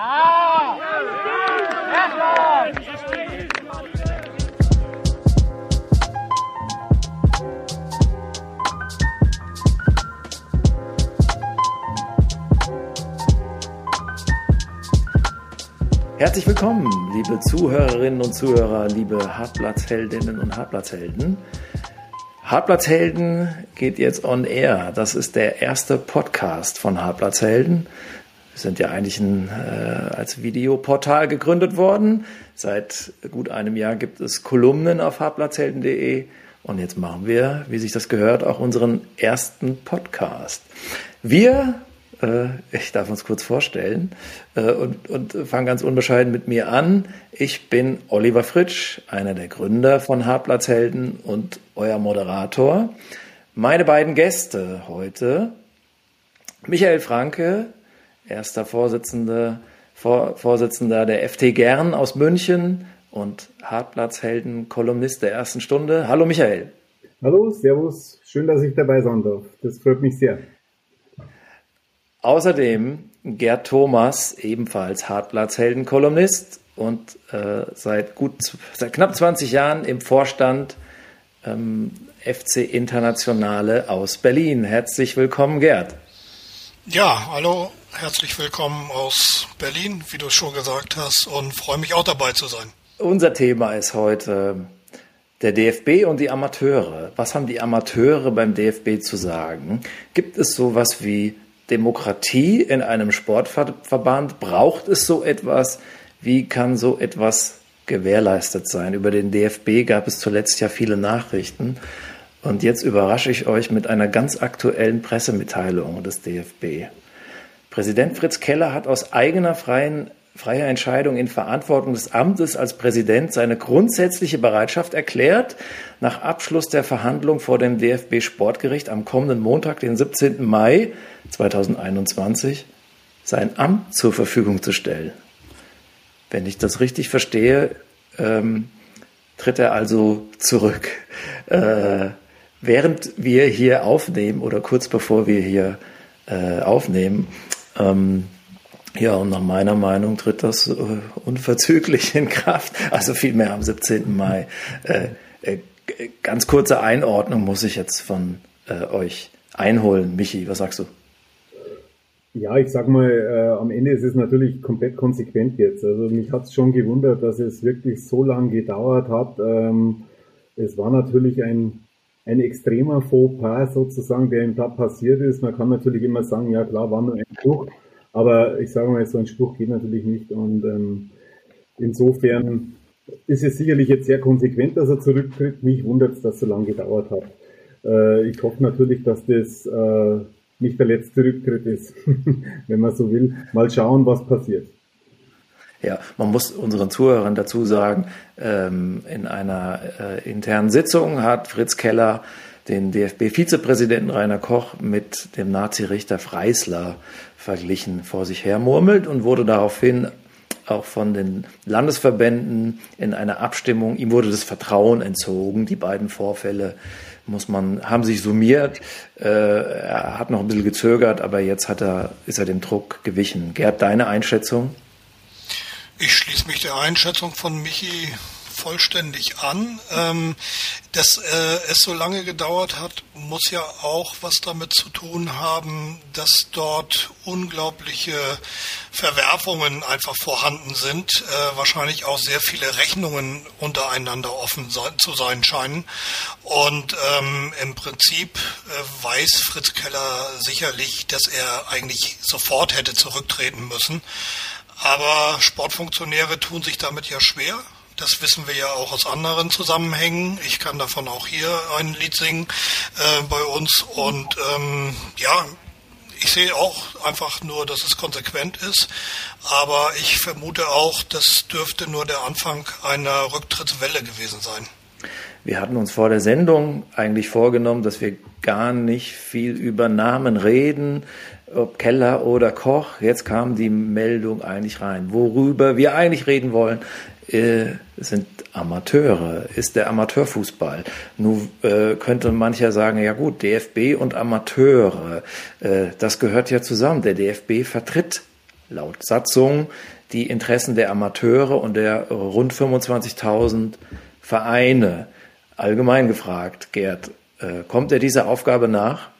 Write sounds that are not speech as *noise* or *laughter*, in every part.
Ja! Herzlich willkommen, liebe Zuhörerinnen und Zuhörer, liebe Hartplatzheldinnen und Hartplatzhelden. Hartplatzhelden geht jetzt on air. Das ist der erste Podcast von Hartplatzhelden. Sind ja eigentlich ein, äh, als Videoportal gegründet worden. Seit gut einem Jahr gibt es Kolumnen auf hartplatzhelden.de. Und jetzt machen wir, wie sich das gehört, auch unseren ersten Podcast. Wir äh, ich darf uns kurz vorstellen äh, und, und fange ganz unbescheiden mit mir an. Ich bin Oliver Fritsch, einer der Gründer von Hartplatzhelden und euer Moderator. Meine beiden Gäste heute, Michael Franke, erster Vorsitzender, Vor, Vorsitzender der FT Gern aus München und Hartplatzhelden, Kolumnist der ersten Stunde. Hallo Michael. Hallo, Servus. Schön, dass ich dabei sein darf. Das freut mich sehr. Außerdem Gerd Thomas, ebenfalls Hartplatzhelden-Kolumnist und äh, seit gut seit knapp 20 Jahren im Vorstand ähm, FC Internationale aus Berlin. Herzlich willkommen, Gerd. Ja, hallo, herzlich willkommen aus Berlin, wie du schon gesagt hast, und freue mich auch dabei zu sein. Unser Thema ist heute der DFB und die Amateure. Was haben die Amateure beim DFB zu sagen? Gibt es sowas wie Demokratie in einem Sportverband? Braucht es so etwas? Wie kann so etwas gewährleistet sein? Über den DFB gab es zuletzt ja viele Nachrichten. Und jetzt überrasche ich euch mit einer ganz aktuellen Pressemitteilung des DFB. Präsident Fritz Keller hat aus eigener freien, freier Entscheidung in Verantwortung des Amtes als Präsident seine grundsätzliche Bereitschaft erklärt, nach Abschluss der Verhandlung vor dem DFB Sportgericht am kommenden Montag, den 17. Mai, 2021 sein Amt zur Verfügung zu stellen. Wenn ich das richtig verstehe, ähm, tritt er also zurück. Äh, während wir hier aufnehmen oder kurz bevor wir hier äh, aufnehmen, ähm, ja, und nach meiner Meinung tritt das äh, unverzüglich in Kraft, also vielmehr am 17. Mai. Äh, äh, ganz kurze Einordnung muss ich jetzt von äh, euch einholen. Michi, was sagst du? Ja, ich sag mal, äh, am Ende ist es natürlich komplett konsequent jetzt. Also mich hat es schon gewundert, dass es wirklich so lange gedauert hat. Ähm, es war natürlich ein, ein extremer Fauxpas sozusagen, der ihm da passiert ist. Man kann natürlich immer sagen, ja klar, war nur ein Spruch, aber ich sage mal, so ein Spruch geht natürlich nicht. Und ähm, insofern ist es sicherlich jetzt sehr konsequent, dass er zurücktritt. Mich wundert es, dass es so lange gedauert hat. Äh, ich hoffe natürlich, dass das äh, nicht der letzte Rücktritt ist, *laughs* wenn man so will. Mal schauen, was passiert. Ja, man muss unseren Zuhörern dazu sagen, ähm, in einer äh, internen Sitzung hat Fritz Keller den DFB-Vizepräsidenten Rainer Koch mit dem Nazi-Richter Freisler verglichen, vor sich her murmelt und wurde daraufhin auch von den Landesverbänden in einer Abstimmung, ihm wurde das Vertrauen entzogen, die beiden Vorfälle muss man, haben sich summiert. Äh, er hat noch ein bisschen gezögert, aber jetzt hat er, ist er dem Druck gewichen. Gerd, deine Einschätzung? Ich schließe mich der Einschätzung von Michi vollständig an. Ähm, dass äh, es so lange gedauert hat, muss ja auch was damit zu tun haben, dass dort unglaubliche Verwerfungen einfach vorhanden sind, äh, wahrscheinlich auch sehr viele Rechnungen untereinander offen sein, zu sein scheinen. Und ähm, im Prinzip äh, weiß Fritz Keller sicherlich, dass er eigentlich sofort hätte zurücktreten müssen. Aber Sportfunktionäre tun sich damit ja schwer. Das wissen wir ja auch aus anderen Zusammenhängen. Ich kann davon auch hier ein Lied singen äh, bei uns. Und ähm, ja, ich sehe auch einfach nur, dass es konsequent ist. Aber ich vermute auch, das dürfte nur der Anfang einer Rücktrittswelle gewesen sein. Wir hatten uns vor der Sendung eigentlich vorgenommen, dass wir gar nicht viel über Namen reden, ob Keller oder Koch. Jetzt kam die Meldung eigentlich rein. Worüber wir eigentlich reden wollen, äh, sind Amateure, ist der Amateurfußball. Nun äh, könnte mancher sagen, ja gut, DFB und Amateure, äh, das gehört ja zusammen. Der DFB vertritt laut Satzung die Interessen der Amateure und der rund 25.000 Vereine. Allgemein gefragt, Gerd, äh, kommt er dieser Aufgabe nach?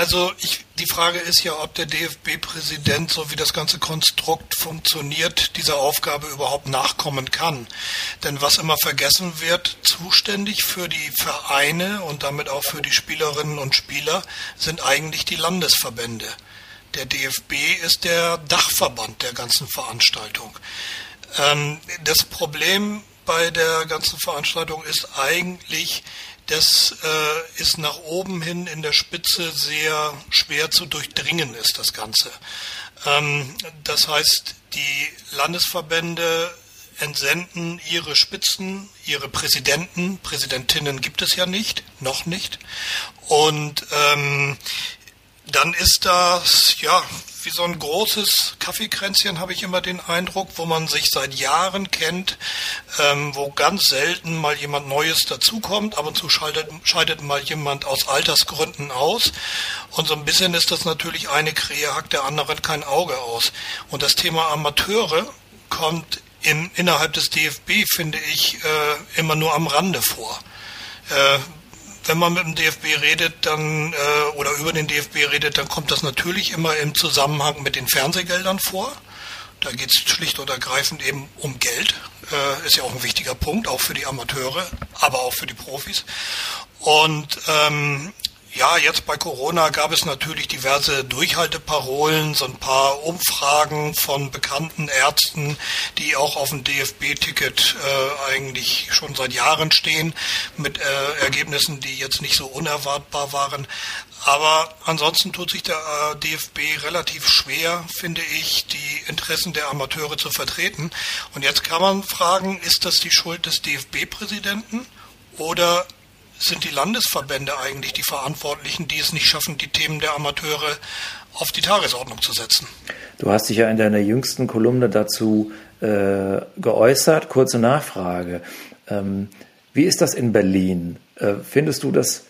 Also ich, die Frage ist ja, ob der DFB-Präsident, so wie das ganze Konstrukt funktioniert, dieser Aufgabe überhaupt nachkommen kann. Denn was immer vergessen wird, zuständig für die Vereine und damit auch für die Spielerinnen und Spieler sind eigentlich die Landesverbände. Der DFB ist der Dachverband der ganzen Veranstaltung. Ähm, das Problem bei der ganzen Veranstaltung ist eigentlich, das äh, ist nach oben hin in der Spitze sehr schwer zu durchdringen ist, das Ganze. Ähm, das heißt, die Landesverbände entsenden ihre Spitzen, ihre Präsidenten, Präsidentinnen gibt es ja nicht, noch nicht. Und ähm, dann ist das, ja, wie so ein großes Kaffeekränzchen, habe ich immer den Eindruck, wo man sich seit Jahren kennt, ähm, wo ganz selten mal jemand Neues dazukommt. Ab und zu schaltet, scheidet mal jemand aus Altersgründen aus. Und so ein bisschen ist das natürlich eine Krähe, hackt der anderen kein Auge aus. Und das Thema Amateure kommt in, innerhalb des DFB, finde ich, äh, immer nur am Rande vor. Äh, wenn man mit dem DFB redet, dann äh, oder über den DFB redet, dann kommt das natürlich immer im Zusammenhang mit den Fernsehgeldern vor. Da geht es schlicht und ergreifend eben um Geld. Äh, ist ja auch ein wichtiger Punkt, auch für die Amateure, aber auch für die Profis. Und ähm, ja, jetzt bei Corona gab es natürlich diverse Durchhalteparolen, so ein paar Umfragen von bekannten Ärzten, die auch auf dem DFB-Ticket äh, eigentlich schon seit Jahren stehen, mit äh, Ergebnissen, die jetzt nicht so unerwartbar waren. Aber ansonsten tut sich der äh, DFB relativ schwer, finde ich, die Interessen der Amateure zu vertreten. Und jetzt kann man fragen, ist das die Schuld des DFB-Präsidenten oder sind die Landesverbände eigentlich die Verantwortlichen, die es nicht schaffen, die Themen der Amateure auf die Tagesordnung zu setzen. Du hast dich ja in deiner jüngsten Kolumne dazu äh, geäußert. Kurze Nachfrage. Ähm, wie ist das in Berlin? Äh, findest du, dass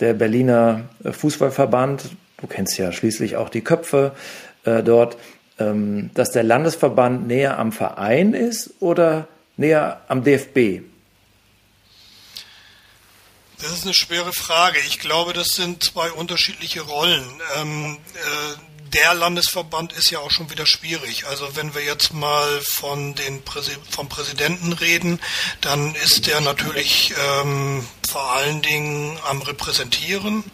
der Berliner Fußballverband, du kennst ja schließlich auch die Köpfe äh, dort, ähm, dass der Landesverband näher am Verein ist oder näher am DFB? Das ist eine schwere Frage. Ich glaube, das sind zwei unterschiedliche Rollen. Ähm, äh, der Landesverband ist ja auch schon wieder schwierig. Also wenn wir jetzt mal von den Präsi vom Präsidenten reden, dann ist der natürlich ähm, vor allen Dingen am Repräsentieren,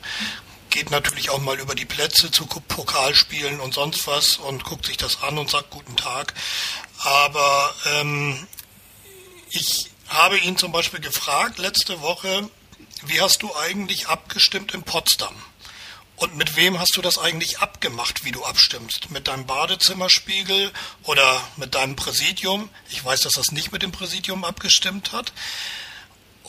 geht natürlich auch mal über die Plätze zu Pokalspielen und sonst was und guckt sich das an und sagt guten Tag. Aber ähm, ich habe ihn zum Beispiel gefragt letzte Woche, wie hast du eigentlich abgestimmt in Potsdam? Und mit wem hast du das eigentlich abgemacht, wie du abstimmst? Mit deinem Badezimmerspiegel oder mit deinem Präsidium? Ich weiß, dass das nicht mit dem Präsidium abgestimmt hat.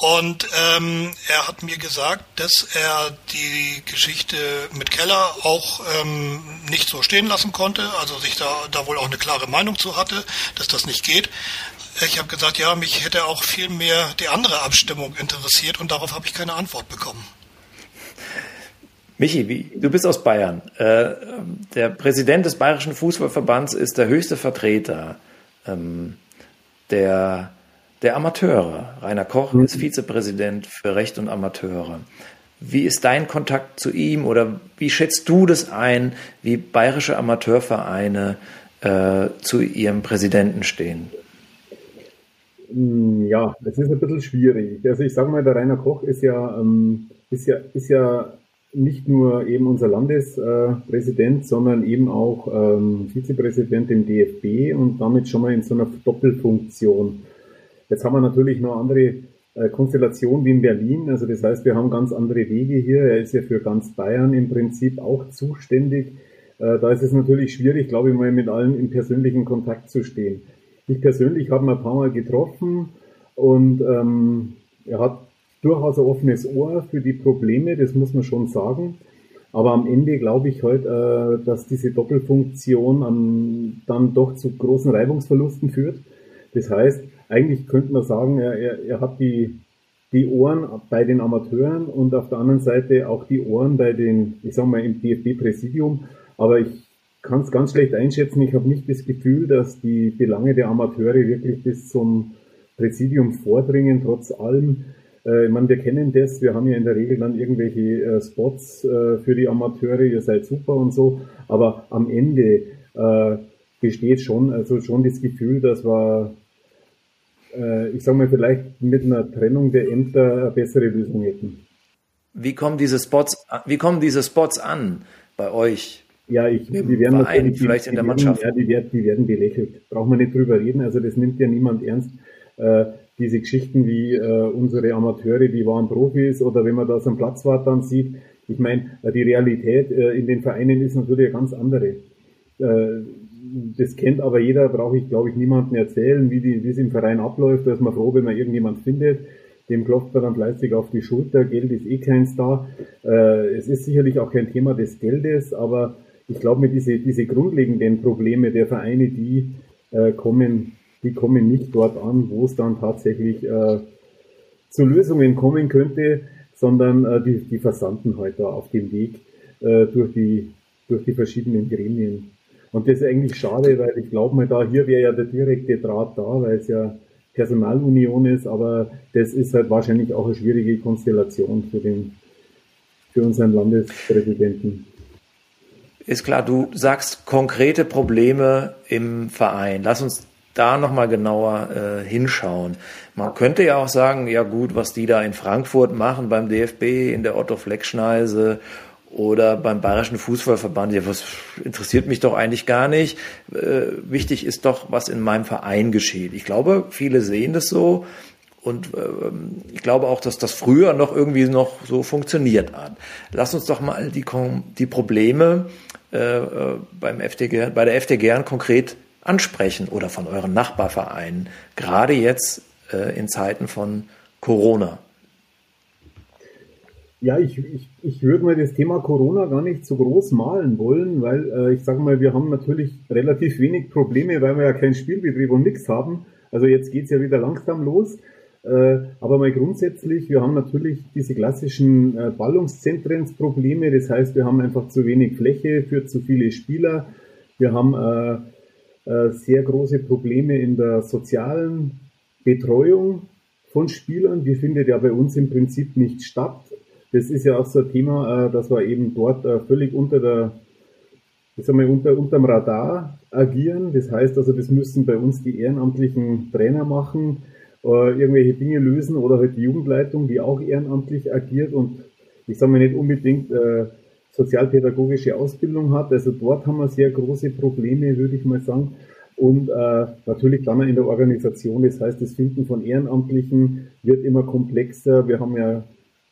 Und ähm, er hat mir gesagt, dass er die Geschichte mit Keller auch ähm, nicht so stehen lassen konnte, also sich da, da wohl auch eine klare Meinung zu hatte, dass das nicht geht. Ich habe gesagt, ja, mich hätte auch viel mehr die andere Abstimmung interessiert und darauf habe ich keine Antwort bekommen. Michi, wie, du bist aus Bayern. Äh, der Präsident des Bayerischen Fußballverbands ist der höchste Vertreter ähm, der, der Amateure. Rainer Koch mhm. ist Vizepräsident für Recht und Amateure. Wie ist dein Kontakt zu ihm oder wie schätzt du das ein, wie bayerische Amateurvereine äh, zu ihrem Präsidenten stehen? Hm, ja, es ist ein bisschen schwierig. Also ich sage mal, der Rainer Koch ist ja, ähm, ist ja, ist ja nicht nur eben unser Landespräsident, sondern eben auch ähm, Vizepräsident im DFB und damit schon mal in so einer Doppelfunktion. Jetzt haben wir natürlich noch andere äh, Konstellationen wie in Berlin. Also das heißt, wir haben ganz andere Wege hier. Er ist ja für ganz Bayern im Prinzip auch zuständig. Äh, da ist es natürlich schwierig, glaube ich mal, mit allen in persönlichen Kontakt zu stehen. Ich persönlich habe ihn ein paar Mal getroffen und ähm, er hat durchaus ein offenes Ohr für die Probleme, das muss man schon sagen. Aber am Ende glaube ich halt, äh, dass diese Doppelfunktion ähm, dann doch zu großen Reibungsverlusten führt. Das heißt, eigentlich könnte man sagen, er, er, er hat die, die Ohren bei den Amateuren und auf der anderen Seite auch die Ohren bei den, ich sage mal, im DFB-Präsidium. Aber ich kann es ganz schlecht einschätzen. Ich habe nicht das Gefühl, dass die Belange der Amateure wirklich bis zum Präsidium vordringen, trotz allem. Äh, ich meine, wir kennen das, wir haben ja in der Regel dann irgendwelche äh, Spots äh, für die Amateure, ihr seid super und so, aber am Ende äh, besteht schon, also schon das Gefühl, dass wir, äh, ich sage mal, vielleicht mit einer Trennung der Ämter eine bessere Lösung hätten. Wie kommen diese Spots, wie kommen diese Spots an bei euch? Ja, ich, die werden Verein, natürlich, vielleicht in der Mannschaft. ja, die werden, die werden belächelt. Braucht man nicht drüber reden. Also das nimmt ja niemand ernst. Äh, diese Geschichten wie äh, unsere Amateure, die waren Profis oder wenn man das am Platz war, dann sieht, ich meine, äh, die Realität äh, in den Vereinen ist natürlich eine ganz andere. Äh, das kennt aber jeder, brauche ich glaube ich niemandem erzählen, wie, die, wie es im Verein abläuft. Da ist man froh, wenn man irgendjemand findet dem klopft man dann fleißig auf die Schulter, Geld ist eh keins da. Äh, es ist sicherlich auch kein Thema des Geldes, aber ich glaube mir, diese, diese grundlegenden Probleme der Vereine, die äh, kommen, die kommen nicht dort an, wo es dann tatsächlich äh, zu Lösungen kommen könnte, sondern äh, die, die versanden halt da auf dem Weg äh, durch, die, durch die verschiedenen Gremien. Und das ist eigentlich schade, weil ich glaube mal da, hier wäre ja der direkte Draht da, weil es ja Personalunion ist, aber das ist halt wahrscheinlich auch eine schwierige Konstellation für den, für unseren Landespräsidenten. Ist klar, du sagst konkrete Probleme im Verein. Lass uns da nochmal genauer äh, hinschauen. Man könnte ja auch sagen, ja gut, was die da in Frankfurt machen beim DFB, in der Otto-Fleck-Schneise oder beim Bayerischen Fußballverband, ja, was interessiert mich doch eigentlich gar nicht. Äh, wichtig ist doch, was in meinem Verein geschieht. Ich glaube, viele sehen das so und äh, ich glaube auch, dass das früher noch irgendwie noch so funktioniert hat. Lass uns doch mal die, die Probleme äh, beim FDG, bei der FDG konkret ansprechen oder von euren Nachbarvereinen, gerade jetzt äh, in Zeiten von Corona. Ja, ich, ich, ich würde mir das Thema Corona gar nicht so groß malen wollen, weil äh, ich sage mal, wir haben natürlich relativ wenig Probleme, weil wir ja keinen Spielbetrieb und nichts haben. Also jetzt geht's ja wieder langsam los. Äh, aber mal grundsätzlich, wir haben natürlich diese klassischen äh, Ballungszentrensprobleme. Das heißt, wir haben einfach zu wenig Fläche für zu viele Spieler. Wir haben äh, sehr große Probleme in der sozialen Betreuung von Spielern. Die findet ja bei uns im Prinzip nicht statt. Das ist ja auch so ein Thema, dass wir eben dort völlig unter der, ich sag mal, unter, unterm Radar agieren. Das heißt also, das müssen bei uns die ehrenamtlichen Trainer machen, äh, irgendwelche Dinge lösen oder halt die Jugendleitung, die auch ehrenamtlich agiert und ich sage mal nicht unbedingt äh, sozialpädagogische Ausbildung hat. Also dort haben wir sehr große Probleme, würde ich mal sagen. Und äh, natürlich dann in der Organisation, das heißt, das Finden von Ehrenamtlichen wird immer komplexer. Wir haben ja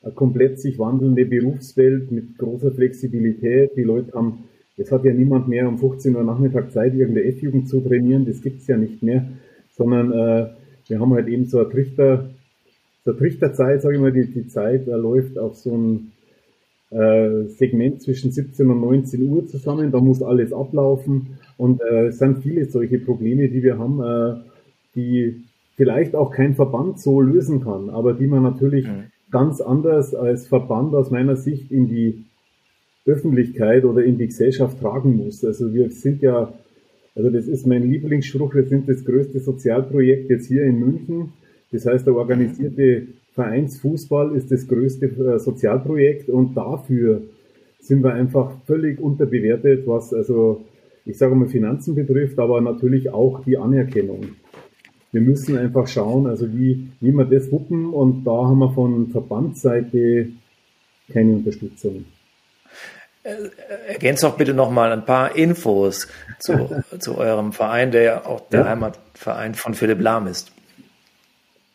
eine komplett sich wandelnde Berufswelt mit großer Flexibilität. Die Leute haben, es hat ja niemand mehr um 15 Uhr Nachmittag Zeit, irgendeine F-Jugend zu trainieren, das gibt's ja nicht mehr, sondern äh, wir haben halt eben so eine Trichter, so eine Trichterzeit, sage ich mal, die, die Zeit da läuft auf so ein äh, Segment zwischen 17 und 19 Uhr zusammen, da muss alles ablaufen. Und äh, es sind viele solche Probleme, die wir haben, äh, die vielleicht auch kein Verband so lösen kann, aber die man natürlich mhm. ganz anders als Verband aus meiner Sicht in die Öffentlichkeit oder in die Gesellschaft tragen muss. Also wir sind ja, also das ist mein Lieblingsspruch, wir sind das größte Sozialprojekt jetzt hier in München. Das heißt, der organisierte Vereinsfußball ist das größte äh, Sozialprojekt und dafür sind wir einfach völlig unterbewertet, was also, ich sage mal, Finanzen betrifft, aber natürlich auch die Anerkennung wir müssen einfach schauen, also wie, wie wir das wuppen und da haben wir von Verbandsseite keine Unterstützung. Ergänzt doch bitte noch mal ein paar Infos zu, *laughs* zu eurem Verein, der ja auch der ja. Heimatverein von Philipp Lahm ist.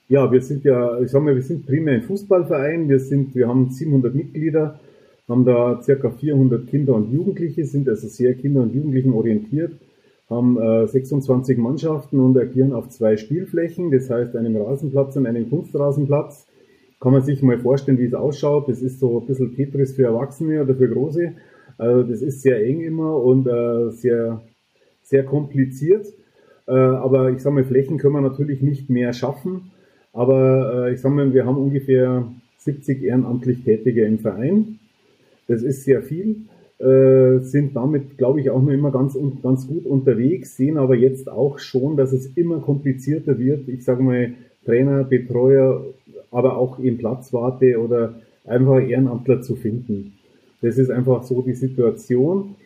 Ja, wir sind ja, ich sage mal, wir sind primär ein Fußballverein. Wir sind, wir haben 700 Mitglieder, haben da circa 400 Kinder und Jugendliche, sind also sehr Kinder- und Jugendlichen orientiert haben äh, 26 Mannschaften und agieren auf zwei Spielflächen, das heißt einem Rasenplatz und einem Kunstrasenplatz. Kann man sich mal vorstellen, wie es ausschaut. Das ist so ein bisschen Tetris für Erwachsene oder für Große. Also das ist sehr eng immer und äh, sehr, sehr kompliziert. Äh, aber ich sage mal, Flächen können wir natürlich nicht mehr schaffen. Aber äh, ich sage mal, wir haben ungefähr 70 ehrenamtlich Tätige im Verein. Das ist sehr viel. Äh, sind damit, glaube ich, auch noch immer ganz, ganz gut unterwegs, sehen aber jetzt auch schon, dass es immer komplizierter wird. Ich sage mal, Trainer, Betreuer, aber auch eben Platzwarte oder einfach Ehrenamtler zu finden. Das ist einfach so die Situation.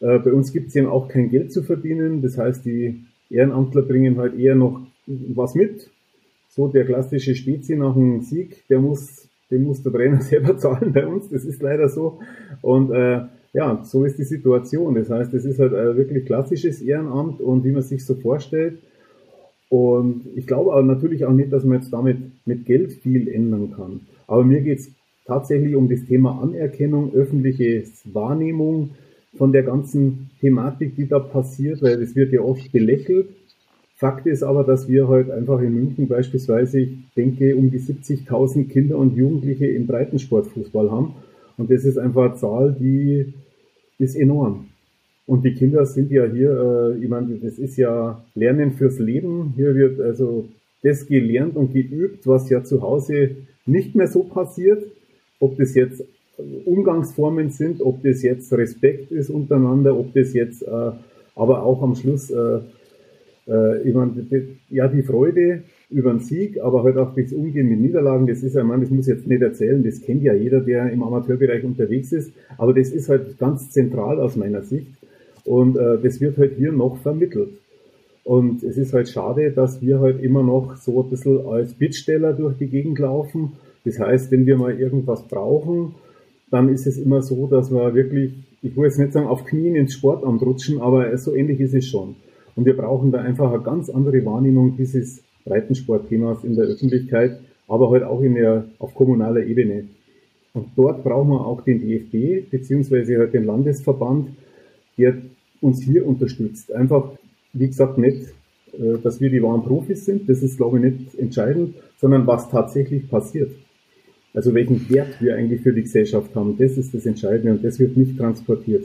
Äh, bei uns gibt es eben auch kein Geld zu verdienen. Das heißt, die Ehrenamtler bringen halt eher noch was mit. So der klassische Spezi nach einem Sieg, der muss, den muss der Trainer *laughs* selber zahlen bei uns. Das ist leider so. Und äh, ja, so ist die Situation. Das heißt, es ist halt ein wirklich klassisches Ehrenamt und wie man sich so vorstellt. Und ich glaube aber natürlich auch nicht, dass man jetzt damit mit Geld viel ändern kann. Aber mir geht es tatsächlich um das Thema Anerkennung, öffentliche Wahrnehmung von der ganzen Thematik, die da passiert, weil es wird ja oft belächelt. Fakt ist aber, dass wir heute halt einfach in München beispielsweise, ich denke, um die 70.000 Kinder und Jugendliche im Breitensportfußball haben. Und das ist einfach eine Zahl, die ist enorm. Und die Kinder sind ja hier, äh, ich meine, das ist ja Lernen fürs Leben. Hier wird also das gelernt und geübt, was ja zu Hause nicht mehr so passiert. Ob das jetzt Umgangsformen sind, ob das jetzt Respekt ist untereinander, ob das jetzt äh, aber auch am Schluss, äh, äh, ich meine, ja, die Freude über den Sieg, aber halt auch das Umgehen mit Niederlagen, das ist ja, man, das muss ich jetzt nicht erzählen, das kennt ja jeder, der im Amateurbereich unterwegs ist, aber das ist halt ganz zentral aus meiner Sicht und äh, das wird halt hier noch vermittelt. Und es ist halt schade, dass wir halt immer noch so ein bisschen als Bittsteller durch die Gegend laufen. Das heißt, wenn wir mal irgendwas brauchen, dann ist es immer so, dass wir wirklich, ich will jetzt nicht sagen auf Knien ins Sportamt rutschen, aber so ähnlich ist es schon. Und wir brauchen da einfach eine ganz andere Wahrnehmung dieses Breitensportthemas in der Öffentlichkeit, aber halt auch in der, auf kommunaler Ebene. Und dort brauchen wir auch den DFB, beziehungsweise halt den Landesverband, der uns hier unterstützt. Einfach, wie gesagt, nicht, äh, dass wir die wahren Profis sind, das ist, glaube ich, nicht entscheidend, sondern was tatsächlich passiert. Also welchen Wert wir eigentlich für die Gesellschaft haben, das ist das Entscheidende und das wird nicht transportiert.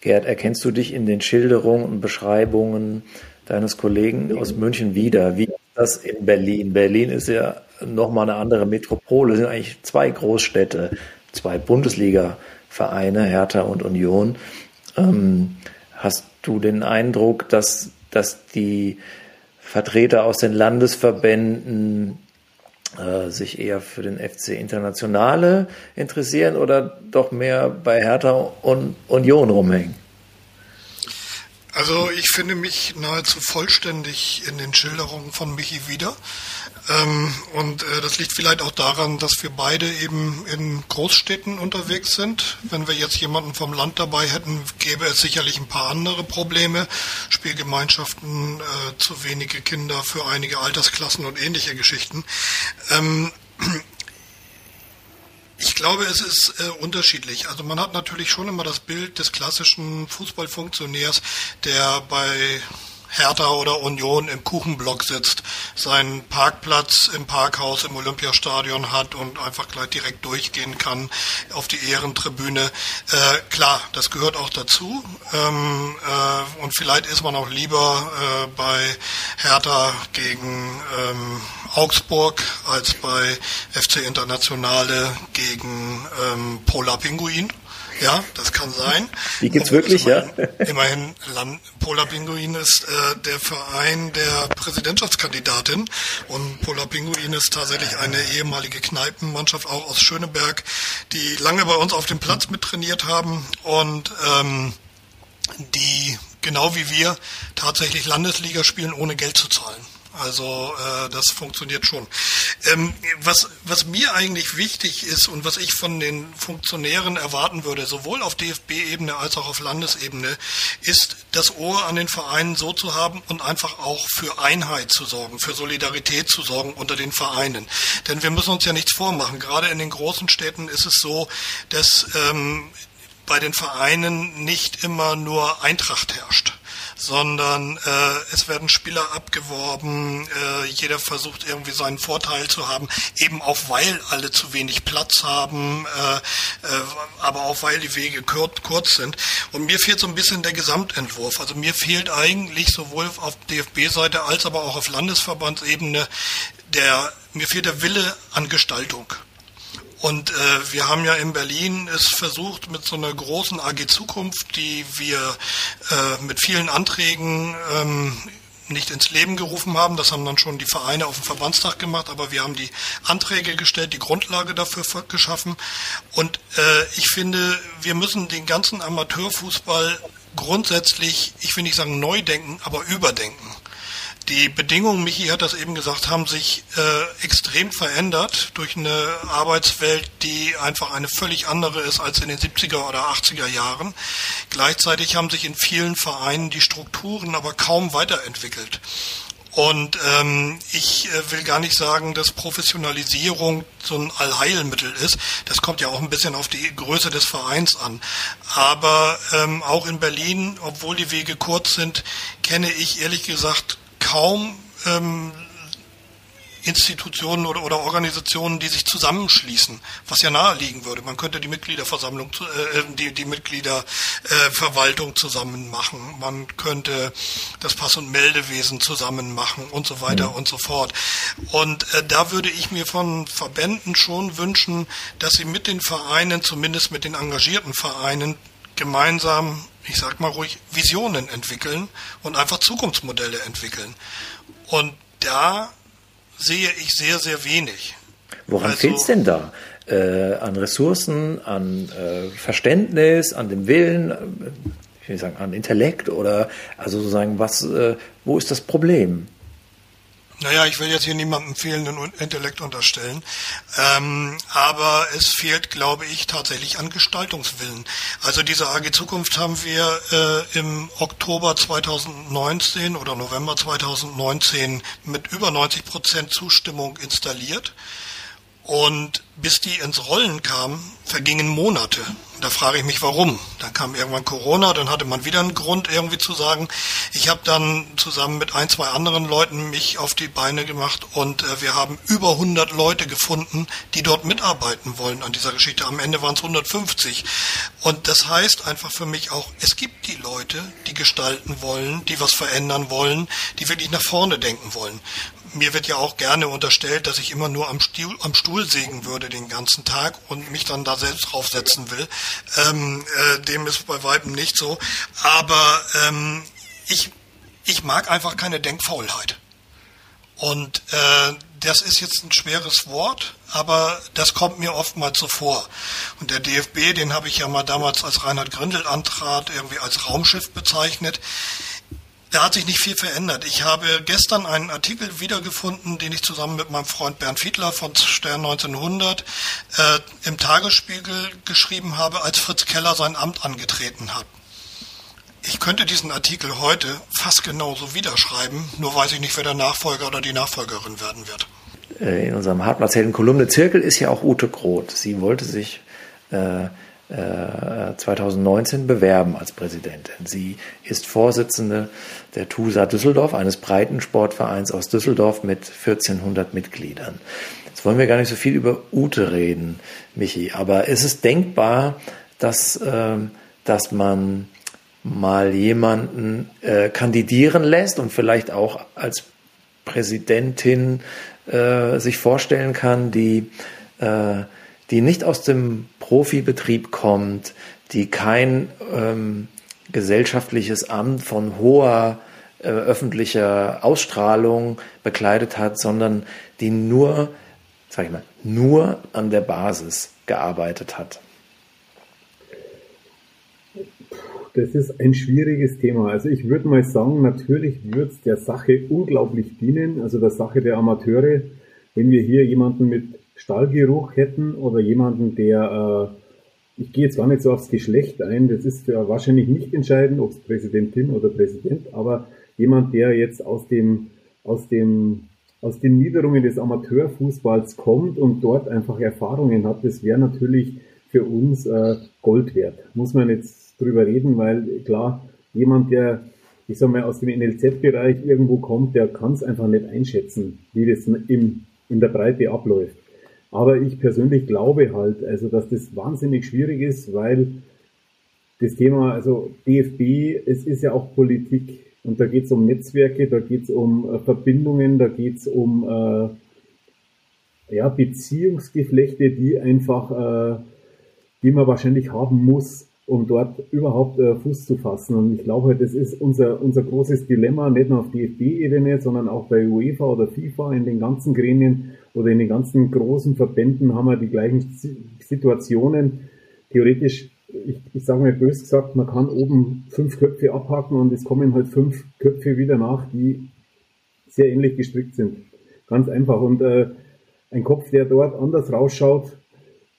Gerd, erkennst du dich in den Schilderungen und Beschreibungen deines Kollegen aus München wieder? Wie ist das in Berlin? Berlin ist ja nochmal eine andere Metropole, es sind eigentlich zwei Großstädte, zwei Bundesliga-Vereine, Hertha und Union. Ähm, hast du den Eindruck, dass, dass die Vertreter aus den Landesverbänden äh, sich eher für den FC Internationale interessieren oder doch mehr bei Hertha und Union rumhängen? Also ich finde mich nahezu vollständig in den Schilderungen von Michi wieder. Ähm, und äh, das liegt vielleicht auch daran, dass wir beide eben in Großstädten unterwegs sind. Wenn wir jetzt jemanden vom Land dabei hätten, gäbe es sicherlich ein paar andere Probleme. Spielgemeinschaften, äh, zu wenige Kinder für einige Altersklassen und ähnliche Geschichten. Ähm, ich glaube, es ist äh, unterschiedlich. Also man hat natürlich schon immer das Bild des klassischen Fußballfunktionärs, der bei Hertha oder Union im Kuchenblock sitzt, seinen Parkplatz im Parkhaus im Olympiastadion hat und einfach gleich direkt durchgehen kann auf die Ehrentribüne. Äh, klar, das gehört auch dazu. Ähm, äh, und vielleicht ist man auch lieber äh, bei Hertha gegen ähm, Augsburg als bei FC Internationale gegen ähm, Polar Pinguin. Ja, das kann sein. Die gibt's wirklich, ja? Immerhin, Land, Polar Pinguin ist äh, der Verein der Präsidentschaftskandidatin und Polar Pinguin ist tatsächlich eine ehemalige Kneipenmannschaft auch aus Schöneberg, die lange bei uns auf dem Platz mittrainiert haben und ähm, die genau wie wir tatsächlich Landesliga spielen, ohne Geld zu zahlen. Also äh, das funktioniert schon. Ähm, was, was mir eigentlich wichtig ist und was ich von den Funktionären erwarten würde, sowohl auf DFB-Ebene als auch auf Landesebene, ist das Ohr an den Vereinen so zu haben und einfach auch für Einheit zu sorgen, für Solidarität zu sorgen unter den Vereinen. Denn wir müssen uns ja nichts vormachen. Gerade in den großen Städten ist es so, dass ähm, bei den Vereinen nicht immer nur Eintracht herrscht sondern äh, es werden Spieler abgeworben, äh, jeder versucht irgendwie seinen Vorteil zu haben, eben auch weil alle zu wenig Platz haben, äh, äh, aber auch weil die Wege kurz, sind. Und mir fehlt so ein bisschen der Gesamtentwurf. Also mir fehlt eigentlich sowohl auf DFB-Seite als aber auch auf Landesverbandsebene der, mir fehlt der Wille an Gestaltung. Und äh, wir haben ja in Berlin es versucht mit so einer großen AG Zukunft, die wir äh, mit vielen Anträgen ähm, nicht ins Leben gerufen haben. Das haben dann schon die Vereine auf dem Verbandstag gemacht, aber wir haben die Anträge gestellt, die Grundlage dafür geschaffen. Und äh, ich finde, wir müssen den ganzen Amateurfußball grundsätzlich, ich will nicht sagen neu denken, aber überdenken. Die Bedingungen, Michi hat das eben gesagt, haben sich äh, extrem verändert durch eine Arbeitswelt, die einfach eine völlig andere ist als in den 70er oder 80er Jahren. Gleichzeitig haben sich in vielen Vereinen die Strukturen aber kaum weiterentwickelt. Und ähm, ich äh, will gar nicht sagen, dass Professionalisierung so ein Allheilmittel ist. Das kommt ja auch ein bisschen auf die Größe des Vereins an. Aber ähm, auch in Berlin, obwohl die Wege kurz sind, kenne ich ehrlich gesagt kaum ähm, Institutionen oder, oder Organisationen, die sich zusammenschließen, was ja naheliegen würde. Man könnte die Mitgliederversammlung, äh, die, die Mitgliederverwaltung äh, zusammen machen. Man könnte das Pass- und Meldewesen zusammen machen und so weiter mhm. und so fort. Und äh, da würde ich mir von Verbänden schon wünschen, dass sie mit den Vereinen, zumindest mit den engagierten Vereinen, gemeinsam ich sag mal ruhig, Visionen entwickeln und einfach Zukunftsmodelle entwickeln. Und da sehe ich sehr, sehr wenig. Woran also, fehlt es denn da? Äh, an Ressourcen, an äh, Verständnis, an dem Willen, äh, ich will sagen, an Intellekt oder also sozusagen, was, äh, wo ist das Problem? Naja, ich will jetzt hier niemandem fehlenden Intellekt unterstellen, ähm, aber es fehlt, glaube ich, tatsächlich an Gestaltungswillen. Also diese AG Zukunft haben wir äh, im Oktober 2019 oder November 2019 mit über 90 Prozent Zustimmung installiert. Und bis die ins Rollen kamen, vergingen Monate. Da frage ich mich, warum. Dann kam irgendwann Corona, dann hatte man wieder einen Grund irgendwie zu sagen. Ich habe dann zusammen mit ein, zwei anderen Leuten mich auf die Beine gemacht und äh, wir haben über 100 Leute gefunden, die dort mitarbeiten wollen an dieser Geschichte. Am Ende waren es 150. Und das heißt einfach für mich auch, es gibt die Leute, die gestalten wollen, die was verändern wollen, die wirklich nach vorne denken wollen mir wird ja auch gerne unterstellt, dass ich immer nur am Stuhl, am Stuhl sägen würde den ganzen Tag und mich dann da selbst draufsetzen will. Ähm, äh, dem ist bei Weitem nicht so. Aber ähm, ich, ich mag einfach keine Denkfaulheit. Und äh, das ist jetzt ein schweres Wort, aber das kommt mir oftmals so vor. Und der DFB, den habe ich ja mal damals als Reinhard Grindel antrat, irgendwie als Raumschiff bezeichnet. Da hat sich nicht viel verändert. Ich habe gestern einen Artikel wiedergefunden, den ich zusammen mit meinem Freund Bernd Fiedler von Stern 1900 äh, im Tagesspiegel geschrieben habe, als Fritz Keller sein Amt angetreten hat. Ich könnte diesen Artikel heute fast genauso wiederschreiben, nur weiß ich nicht, wer der Nachfolger oder die Nachfolgerin werden wird. Äh, in unserem Hartmannshelden Kolumne Zirkel ist ja auch Ute Groth. Sie wollte sich äh, 2019 äh, bewerben als Präsidentin. Sie ist Vorsitzende der TUSA Düsseldorf, eines breiten Sportvereins aus Düsseldorf mit 1400 Mitgliedern. Jetzt wollen wir gar nicht so viel über Ute reden, Michi, aber ist es denkbar, dass, äh, dass man mal jemanden äh, kandidieren lässt und vielleicht auch als Präsidentin äh, sich vorstellen kann, die äh, die nicht aus dem Profibetrieb kommt, die kein ähm, gesellschaftliches Amt von hoher äh, öffentlicher Ausstrahlung bekleidet hat, sondern die nur, sag ich mal, nur an der Basis gearbeitet hat. Das ist ein schwieriges Thema. Also ich würde mal sagen, natürlich wird es der Sache unglaublich dienen, also der Sache der Amateure, wenn wir hier jemanden mit Stallgeruch hätten oder jemanden, der, äh, ich gehe jetzt gar nicht so aufs Geschlecht ein, das ist ja wahrscheinlich nicht entscheidend, ob es Präsidentin oder Präsident, aber jemand, der jetzt aus dem, aus dem, aus den Niederungen des Amateurfußballs kommt und dort einfach Erfahrungen hat, das wäre natürlich für uns äh, Gold wert. Muss man jetzt drüber reden, weil klar, jemand, der ich sag mal, aus dem NLZ-Bereich irgendwo kommt, der kann es einfach nicht einschätzen, wie das im, in der Breite abläuft. Aber ich persönlich glaube halt, also, dass das wahnsinnig schwierig ist, weil das Thema, also DFB, es ist ja auch Politik und da geht es um Netzwerke, da geht es um äh, Verbindungen, da geht es um, äh, ja, Beziehungsgeflechte, die einfach, äh, die man wahrscheinlich haben muss, um dort überhaupt äh, Fuß zu fassen. Und ich glaube, das ist unser, unser großes Dilemma, nicht nur auf DFB-Ebene, sondern auch bei UEFA oder FIFA in den ganzen Gremien oder in den ganzen großen Verbänden haben wir die gleichen Situationen. Theoretisch, ich, ich sage mal bös gesagt, man kann oben fünf Köpfe abhaken und es kommen halt fünf Köpfe wieder nach, die sehr ähnlich gestrickt sind. Ganz einfach. Und äh, ein Kopf, der dort anders rausschaut,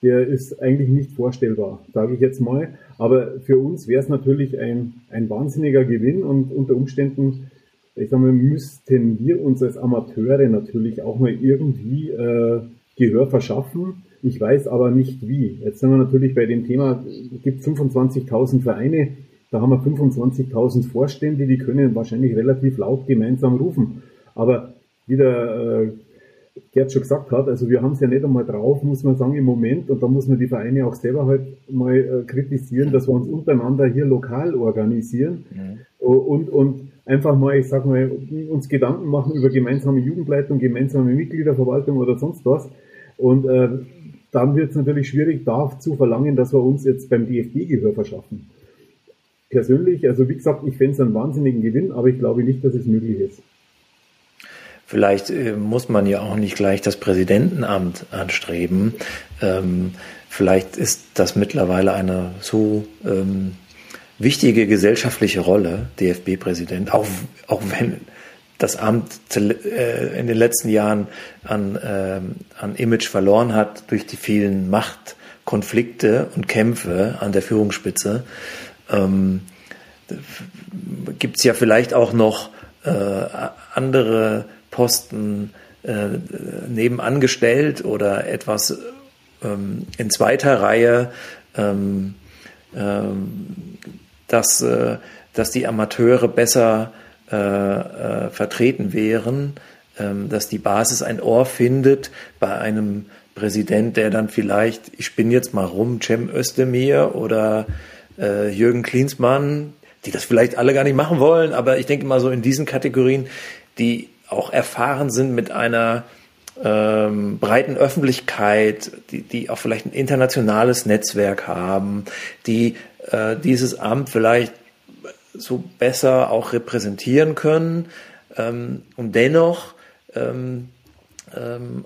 der ist eigentlich nicht vorstellbar, sage ich jetzt mal. Aber für uns wäre es natürlich ein, ein wahnsinniger Gewinn und unter Umständen, ich sage mal, müssten wir uns als Amateure natürlich auch mal irgendwie äh, Gehör verschaffen. Ich weiß aber nicht wie. Jetzt sind wir natürlich bei dem Thema, es gibt 25.000 Vereine, da haben wir 25.000 Vorstände, die können wahrscheinlich relativ laut gemeinsam rufen. Aber wie der äh, Gerd schon gesagt hat, also wir haben es ja nicht einmal drauf, muss man sagen, im Moment, und da muss man die Vereine auch selber halt mal äh, kritisieren, dass wir uns untereinander hier lokal organisieren mhm. und, und einfach mal, ich sag mal, uns Gedanken machen über gemeinsame Jugendleitung, gemeinsame Mitgliederverwaltung oder sonst was. Und äh, dann wird es natürlich schwierig, da zu verlangen, dass wir uns jetzt beim DFB Gehör verschaffen. Persönlich, also wie gesagt, ich fände es einen wahnsinnigen Gewinn, aber ich glaube nicht, dass es möglich ist. Vielleicht äh, muss man ja auch nicht gleich das Präsidentenamt anstreben. Ähm, vielleicht ist das mittlerweile eine so ähm, wichtige gesellschaftliche Rolle, DFB-Präsident, auch, auch wenn das Amt äh, in den letzten Jahren an, äh, an Image verloren hat durch die vielen Machtkonflikte und Kämpfe an der Führungsspitze, ähm, gibt es ja vielleicht auch noch äh, andere Posten äh, nebenan gestellt oder etwas ähm, in zweiter Reihe, ähm, ähm, dass, äh, dass die Amateure besser äh, äh, vertreten wären, ähm, dass die Basis ein Ohr findet bei einem Präsident, der dann vielleicht, ich bin jetzt mal rum, Cem Özdemir oder äh, Jürgen Klinsmann, die das vielleicht alle gar nicht machen wollen, aber ich denke mal so in diesen Kategorien, die auch erfahren sind mit einer ähm, breiten Öffentlichkeit, die, die auch vielleicht ein internationales Netzwerk haben, die äh, dieses Amt vielleicht so besser auch repräsentieren können. Ähm, und dennoch ähm, ähm,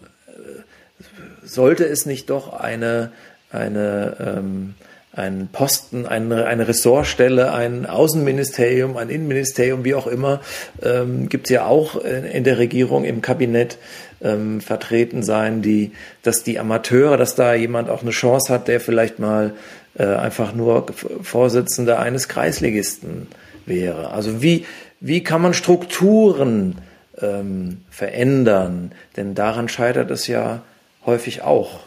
sollte es nicht doch eine, eine ähm, ein Posten, eine, eine Ressortstelle, ein Außenministerium, ein Innenministerium, wie auch immer, ähm, gibt es ja auch in der Regierung, im Kabinett ähm, vertreten sein, die, dass die Amateure, dass da jemand auch eine Chance hat, der vielleicht mal äh, einfach nur Vorsitzender eines Kreisligisten wäre. Also wie, wie kann man Strukturen ähm, verändern? Denn daran scheitert es ja häufig auch.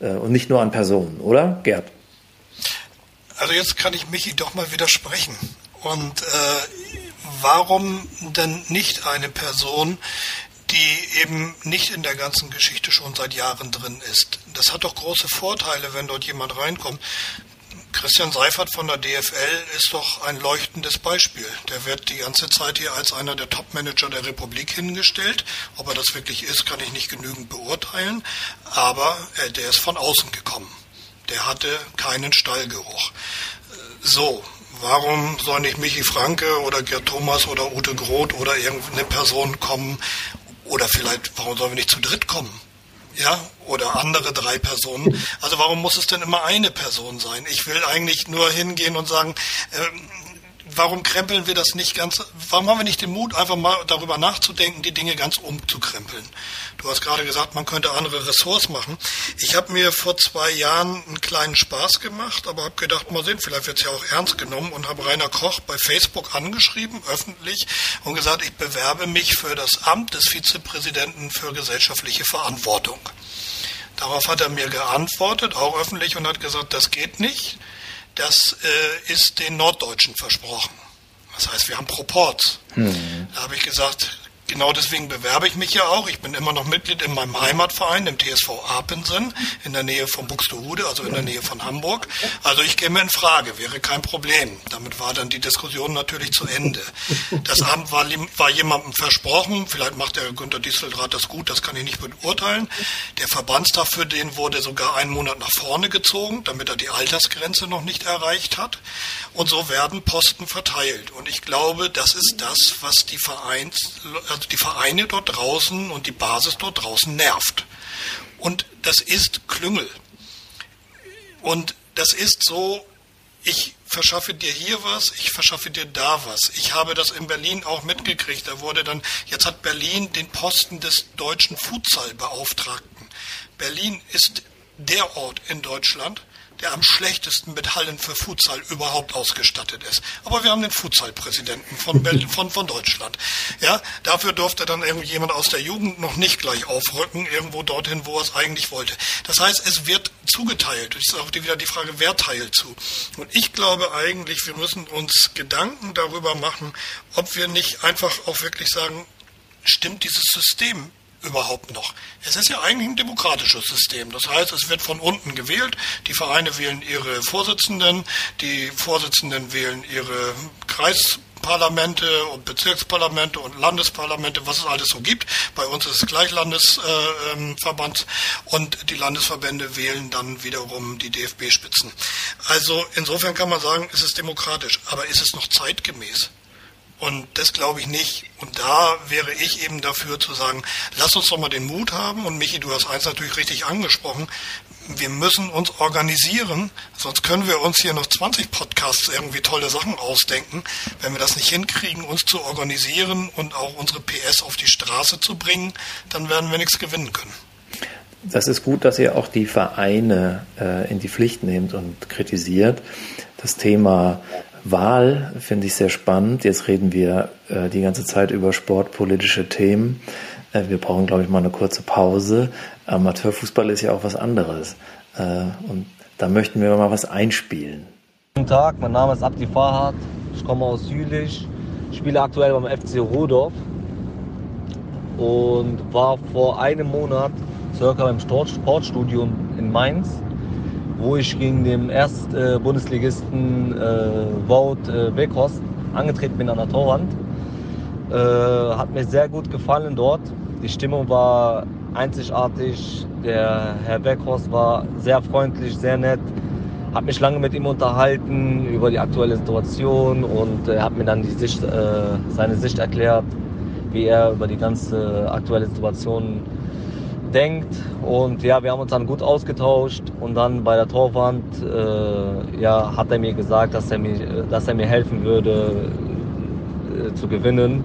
Äh, und nicht nur an Personen, oder, Gerd? Also jetzt kann ich Michi doch mal widersprechen. Und äh, warum denn nicht eine Person, die eben nicht in der ganzen Geschichte schon seit Jahren drin ist? Das hat doch große Vorteile, wenn dort jemand reinkommt. Christian Seifert von der DFL ist doch ein leuchtendes Beispiel. Der wird die ganze Zeit hier als einer der Top-Manager der Republik hingestellt. Ob er das wirklich ist, kann ich nicht genügend beurteilen. Aber äh, der ist von außen gekommen. Der hatte keinen Stallgeruch. So, warum soll nicht Michi Franke oder Gerd Thomas oder Ute Groth oder irgendeine Person kommen? Oder vielleicht, warum sollen wir nicht zu dritt kommen? Ja, oder andere drei Personen. Also warum muss es denn immer eine Person sein? Ich will eigentlich nur hingehen und sagen, äh, warum krempeln wir das nicht ganz, warum haben wir nicht den Mut, einfach mal darüber nachzudenken, die Dinge ganz umzukrempeln? Du hast gerade gesagt, man könnte andere Ressorts machen. Ich habe mir vor zwei Jahren einen kleinen Spaß gemacht, aber habe gedacht, mal sehen, vielleicht wird es ja auch ernst genommen und habe Rainer Koch bei Facebook angeschrieben, öffentlich, und gesagt, ich bewerbe mich für das Amt des Vizepräsidenten für gesellschaftliche Verantwortung. Darauf hat er mir geantwortet, auch öffentlich, und hat gesagt, das geht nicht das äh, ist den Norddeutschen versprochen. Das heißt, wir haben Proports. Mhm. Da habe ich gesagt, genau deswegen bewerbe ich mich ja auch. Ich bin immer noch Mitglied in meinem Heimatverein, dem TSV Apensen, in der Nähe von Buxtehude, also in der Nähe von Hamburg. Also ich käme in Frage, wäre kein Problem. Damit war dann die Diskussion natürlich zu Ende. Das Amt war, war jemandem versprochen, vielleicht macht der Günter Dieseldraht das gut, das kann ich nicht beurteilen. Der Verbandstag für den wurde sogar einen Monat nach vorne gezogen, damit er die Altersgrenze noch nicht erreicht hat. Und so werden Posten verteilt. Und ich glaube, das ist das, was die, Vereins, also die Vereine dort draußen und die Basis dort draußen nervt. Und das ist Klüngel. Und das ist so, ich verschaffe dir hier was, ich verschaffe dir da was. Ich habe das in Berlin auch mitgekriegt. Da wurde dann, jetzt hat Berlin den Posten des deutschen Futsalbeauftragten. Berlin ist der Ort in Deutschland, der am schlechtesten mit Hallen für Futsal überhaupt ausgestattet ist. Aber wir haben den Futsal-Präsidenten von, *laughs* von, von Deutschland. Ja, dafür durfte dann irgendjemand aus der Jugend noch nicht gleich aufrücken, irgendwo dorthin, wo er es eigentlich wollte. Das heißt, es wird zugeteilt. Es ist auch wieder die Frage, wer teilt zu. Und ich glaube eigentlich, wir müssen uns Gedanken darüber machen, ob wir nicht einfach auch wirklich sagen, stimmt dieses System überhaupt noch? Es ist ja eigentlich ein demokratisches System. Das heißt, es wird von unten gewählt. Die Vereine wählen ihre Vorsitzenden, die Vorsitzenden wählen ihre Kreisparlamente und Bezirksparlamente und Landesparlamente, was es alles so gibt. Bei uns ist es gleich Landesverband äh, und die Landesverbände wählen dann wiederum die DFB-Spitzen. Also insofern kann man sagen, es ist demokratisch, aber ist es noch zeitgemäß? Und das glaube ich nicht. Und da wäre ich eben dafür zu sagen, lass uns doch mal den Mut haben. Und Michi, du hast eins natürlich richtig angesprochen. Wir müssen uns organisieren, sonst können wir uns hier noch 20 Podcasts irgendwie tolle Sachen ausdenken. Wenn wir das nicht hinkriegen, uns zu organisieren und auch unsere PS auf die Straße zu bringen, dann werden wir nichts gewinnen können. Das ist gut, dass ihr auch die Vereine äh, in die Pflicht nehmt und kritisiert. Das Thema Wahl finde ich sehr spannend. Jetzt reden wir äh, die ganze Zeit über sportpolitische Themen. Äh, wir brauchen, glaube ich, mal eine kurze Pause. Amateurfußball ist ja auch was anderes. Äh, und da möchten wir mal was einspielen. Guten Tag, mein Name ist Abdi Farhat. Ich komme aus Jülich, spiele aktuell beim FC Rudorf und war vor einem Monat circa beim Sportstudio in Mainz wo ich gegen den Erst-Bundesligisten äh, Wout äh, Weghorst angetreten bin an der Torwand. Äh, hat mir sehr gut gefallen dort. Die Stimmung war einzigartig. Der Herr Weghorst war sehr freundlich, sehr nett. Hat mich lange mit ihm unterhalten über die aktuelle Situation und er hat mir dann die Sicht, äh, seine Sicht erklärt, wie er über die ganze aktuelle Situation denkt. Und ja, wir haben uns dann gut ausgetauscht und dann bei der Torwand äh, ja, hat er mir gesagt, dass er mir, dass er mir helfen würde äh, zu gewinnen.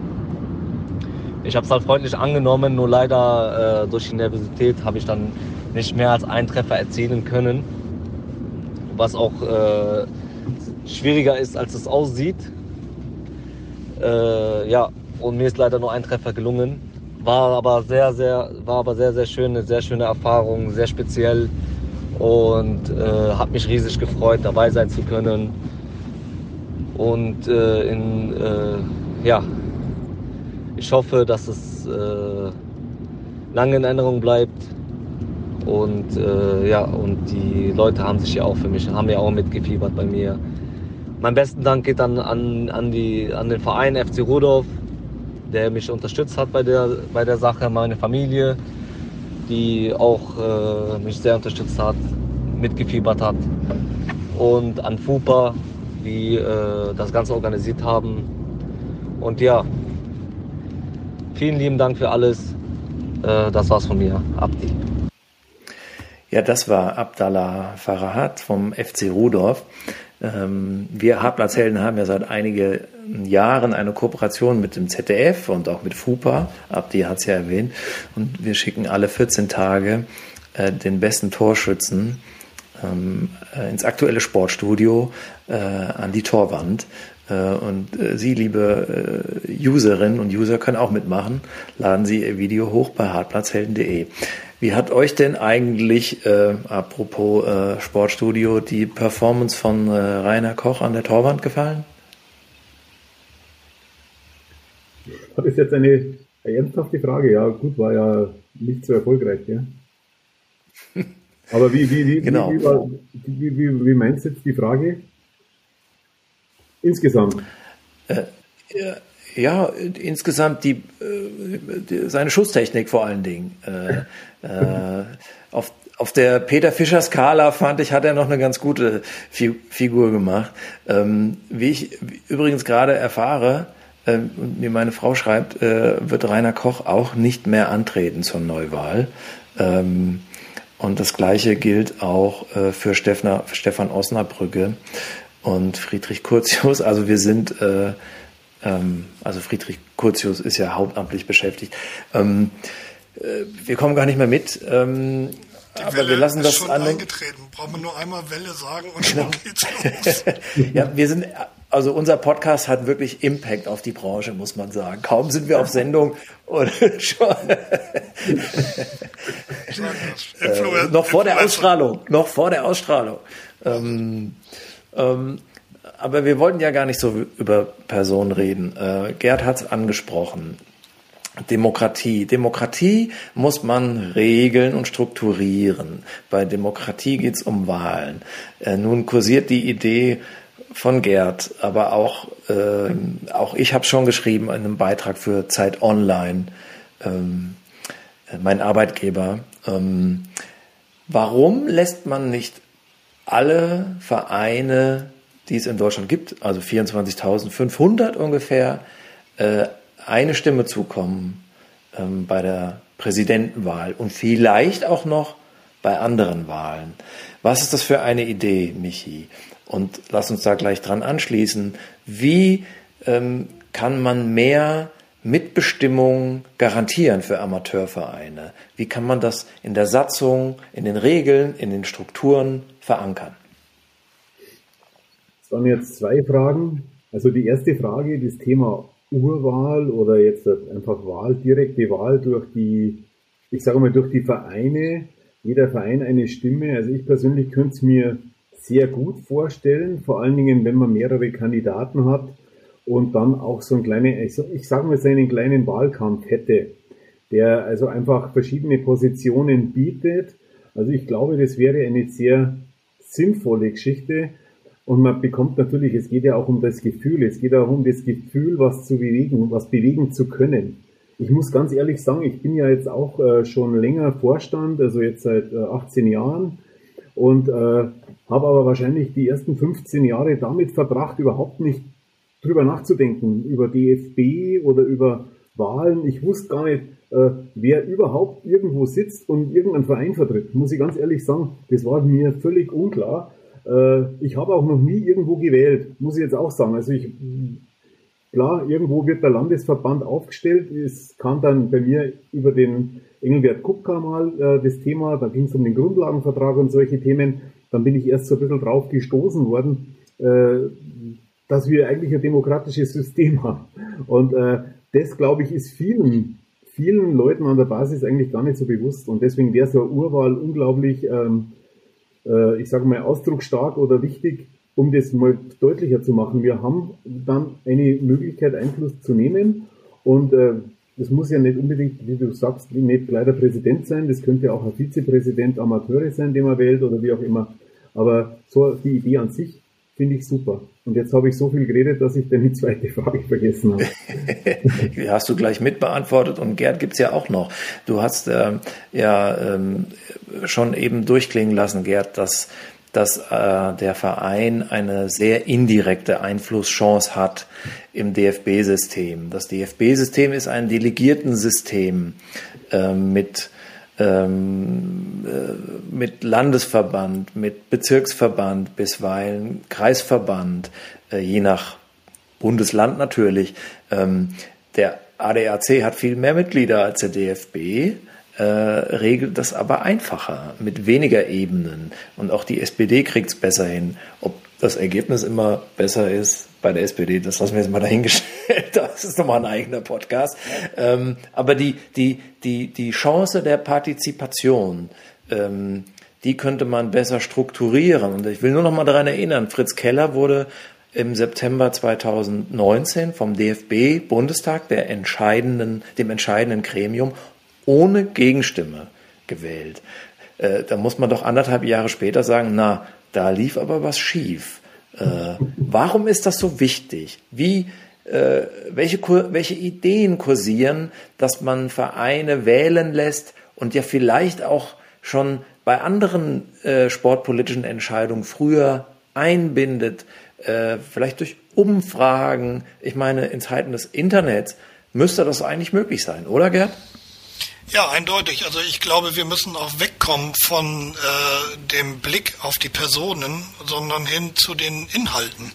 Ich habe es halt freundlich angenommen, nur leider äh, durch die Nervosität habe ich dann nicht mehr als einen Treffer erzielen können, was auch äh, schwieriger ist, als es aussieht. Äh, ja, und mir ist leider nur ein Treffer gelungen. War aber sehr, sehr, war aber sehr, sehr schön, eine sehr schöne Erfahrung, sehr speziell und äh, hat mich riesig gefreut, dabei sein zu können. Und äh, in, äh, ja, ich hoffe, dass es äh, lange in Erinnerung bleibt. Und äh, ja, und die Leute haben sich ja auch für mich, haben ja auch mitgefiebert bei mir. Mein besten Dank geht dann an, an, die, an den Verein FC Rudolf, der mich unterstützt hat bei der, bei der Sache, meine Familie, die auch äh, mich sehr unterstützt hat, mitgefiebert hat. Und an FUPA, die äh, das Ganze organisiert haben. Und ja, vielen lieben Dank für alles. Äh, das war's von mir, Abdi. Ja, das war Abdallah Farahat vom FC Rudorf. Ähm, wir Hartplatzhelden haben ja seit einigen Jahren eine Kooperation mit dem ZDF und auch mit FUPA, Abdi hat es ja erwähnt, und wir schicken alle 14 Tage äh, den besten Torschützen ähm, äh, ins aktuelle Sportstudio äh, an die Torwand. Und Sie, liebe Userinnen und User, können auch mitmachen. Laden Sie Ihr Video hoch bei hartplatzhelden.de. Wie hat euch denn eigentlich, äh, apropos äh, Sportstudio, die Performance von äh, Rainer Koch an der Torwand gefallen? Das ist jetzt eine ernsthafte Frage, ja, gut, war ja nicht so erfolgreich, ja. *laughs* Aber wie, wie, wie, genau. wie, wie, wie, meinst du jetzt die Frage? Insgesamt. Äh, ja, insgesamt die, äh, die, seine Schusstechnik vor allen Dingen. Äh, äh, auf, auf der Peter Fischer Skala fand ich, hat er noch eine ganz gute Fi Figur gemacht. Ähm, wie ich übrigens gerade erfahre, äh, und mir meine Frau schreibt, äh, wird Rainer Koch auch nicht mehr antreten zur Neuwahl. Ähm, und das Gleiche gilt auch äh, für Stefan, Stefan Osnabrücke und Friedrich Curtius. Also wir sind, äh, ähm, also Friedrich Curtius ist ja hauptamtlich beschäftigt. Ähm, äh, wir kommen gar nicht mehr mit. Ähm, aber Welle wir lassen das schon an. eingetreten. Brauchen wir nur einmal Welle sagen und genau. schon geht's *laughs* los. ja, wir sind, also unser Podcast hat wirklich Impact auf die Branche, muss man sagen. Kaum sind wir auf Sendung und *laughs* schon. äh, noch vor der Ausstrahlung, noch vor der Ausstrahlung. Ähm, ähm, aber wir wollten ja gar nicht so über Personen reden. Äh, Gerd hat es angesprochen. Demokratie. Demokratie muss man regeln und strukturieren. Bei Demokratie geht es um Wahlen. Äh, nun kursiert die Idee von Gerd, aber auch, äh, auch ich habe schon geschrieben in einem Beitrag für Zeit Online, ähm, äh, mein Arbeitgeber. Ähm, warum lässt man nicht alle Vereine, die es in Deutschland gibt, also 24.500 ungefähr, äh, eine Stimme zukommen ähm, bei der Präsidentenwahl und vielleicht auch noch bei anderen Wahlen. Was ist das für eine Idee, Michi? Und lass uns da gleich dran anschließen. Wie ähm, kann man mehr Mitbestimmung garantieren für Amateurvereine? Wie kann man das in der Satzung, in den Regeln, in den Strukturen verankern? Waren jetzt zwei Fragen. Also die erste Frage, das Thema Urwahl oder jetzt einfach Wahl, direkte Wahl durch die, ich sage mal, durch die Vereine, jeder Verein eine Stimme. Also ich persönlich könnte es mir sehr gut vorstellen, vor allen Dingen, wenn man mehrere Kandidaten hat und dann auch so einen kleinen, ich sage mal, so einen kleinen Wahlkampf hätte, der also einfach verschiedene Positionen bietet. Also ich glaube, das wäre eine sehr sinnvolle Geschichte und man bekommt natürlich, es geht ja auch um das Gefühl, es geht auch um das Gefühl, was zu bewegen, was bewegen zu können. Ich muss ganz ehrlich sagen, ich bin ja jetzt auch äh, schon länger Vorstand, also jetzt seit äh, 18 Jahren und äh, habe aber wahrscheinlich die ersten 15 Jahre damit verbracht, überhaupt nicht drüber nachzudenken, über DFB oder über Wahlen. Ich wusste gar nicht, äh, wer überhaupt irgendwo sitzt und irgendeinen Verein vertritt. Muss ich ganz ehrlich sagen, das war mir völlig unklar. Äh, ich habe auch noch nie irgendwo gewählt, muss ich jetzt auch sagen. Also ich, klar, irgendwo wird der Landesverband aufgestellt. Es kam dann bei mir über den Engelbert Kupka mal äh, das Thema, da ging es um den Grundlagenvertrag und solche Themen. Dann bin ich erst so ein bisschen drauf gestoßen worden, äh, dass wir eigentlich ein demokratisches System *laughs* haben. Und äh, das, glaube ich, ist vielen, vielen Leuten an der Basis eigentlich gar nicht so bewusst. Und deswegen wäre so eine Urwahl unglaublich ähm, äh, ich sage mal, ausdrucksstark oder wichtig, um das mal deutlicher zu machen. Wir haben dann eine Möglichkeit, Einfluss zu nehmen und äh, das muss ja nicht unbedingt, wie du sagst, nicht gleich der Präsident sein, das könnte auch ein Vizepräsident Amateure sein, den man wählt oder wie auch immer. Aber so die Idee an sich finde ich super. Und jetzt habe ich so viel geredet, dass ich dann die zweite Frage vergessen habe. *laughs* die hast du gleich mitbeantwortet und Gerd gibt's ja auch noch. Du hast äh, ja ähm, schon eben durchklingen lassen, Gerd, dass, dass äh, der Verein eine sehr indirekte Einflusschance hat im DFB-System. Das DFB-System ist ein Delegiertensystem äh, mit ähm, äh, mit Landesverband, mit Bezirksverband, bisweilen Kreisverband, äh, je nach Bundesland natürlich. Ähm, der ADAC hat viel mehr Mitglieder als der DFB, äh, regelt das aber einfacher, mit weniger Ebenen. Und auch die SPD kriegt es besser hin. Ob das Ergebnis immer besser ist bei der SPD, das lassen wir jetzt mal dahingestellt. *laughs* Das ist nochmal ein eigener Podcast. Ähm, aber die, die, die, die Chance der Partizipation, ähm, die könnte man besser strukturieren. Und ich will nur noch mal daran erinnern, Fritz Keller wurde im September 2019 vom DFB Bundestag, der entscheidenden, dem entscheidenden Gremium, ohne Gegenstimme gewählt. Äh, da muss man doch anderthalb Jahre später sagen, na, da lief aber was schief. Äh, warum ist das so wichtig? Wie, welche, welche Ideen kursieren, dass man Vereine wählen lässt und ja vielleicht auch schon bei anderen äh, sportpolitischen Entscheidungen früher einbindet, äh, vielleicht durch Umfragen. Ich meine, in Zeiten des Internets müsste das eigentlich möglich sein, oder Gerd? Ja, eindeutig. Also ich glaube, wir müssen auch wegkommen von äh, dem Blick auf die Personen, sondern hin zu den Inhalten.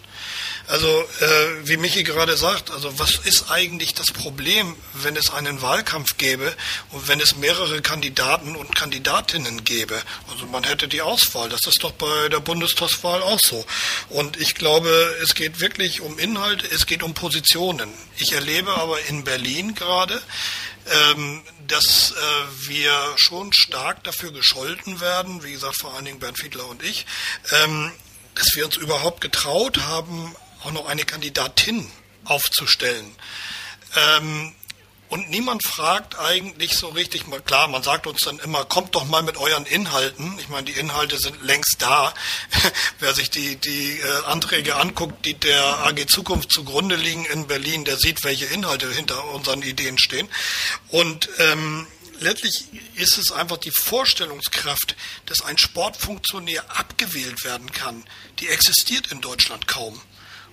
Also äh, wie Michi gerade sagt, also was ist eigentlich das Problem, wenn es einen Wahlkampf gäbe und wenn es mehrere Kandidaten und Kandidatinnen gäbe? Also man hätte die Auswahl. Das ist doch bei der Bundestagswahl auch so. Und ich glaube, es geht wirklich um Inhalte, es geht um Positionen. Ich erlebe aber in Berlin gerade, ähm, dass äh, wir schon stark dafür gescholten werden, wie gesagt vor allen Dingen Bernd Fiedler und ich, ähm, dass wir uns überhaupt getraut haben, auch noch eine Kandidatin aufzustellen. Ähm, und niemand fragt eigentlich so richtig, mal klar, man sagt uns dann immer, kommt doch mal mit euren Inhalten. Ich meine, die Inhalte sind längst da. *laughs* Wer sich die, die äh, Anträge anguckt, die der AG Zukunft zugrunde liegen in Berlin, der sieht, welche Inhalte hinter unseren Ideen stehen. Und ähm, letztlich ist es einfach die Vorstellungskraft, dass ein Sportfunktionär abgewählt werden kann, die existiert in Deutschland kaum.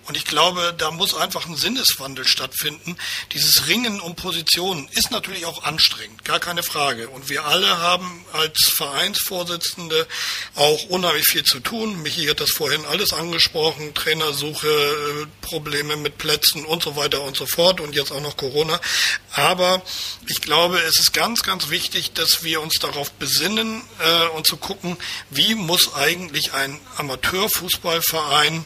Und ich glaube, da muss einfach ein Sinneswandel stattfinden. Dieses Ringen um Positionen ist natürlich auch anstrengend, gar keine Frage. Und wir alle haben als Vereinsvorsitzende auch unheimlich viel zu tun. Michi hat das vorhin alles angesprochen, Trainersuche, äh, Probleme mit Plätzen und so weiter und so fort und jetzt auch noch Corona. Aber ich glaube, es ist ganz, ganz wichtig, dass wir uns darauf besinnen äh, und zu gucken, wie muss eigentlich ein Amateurfußballverein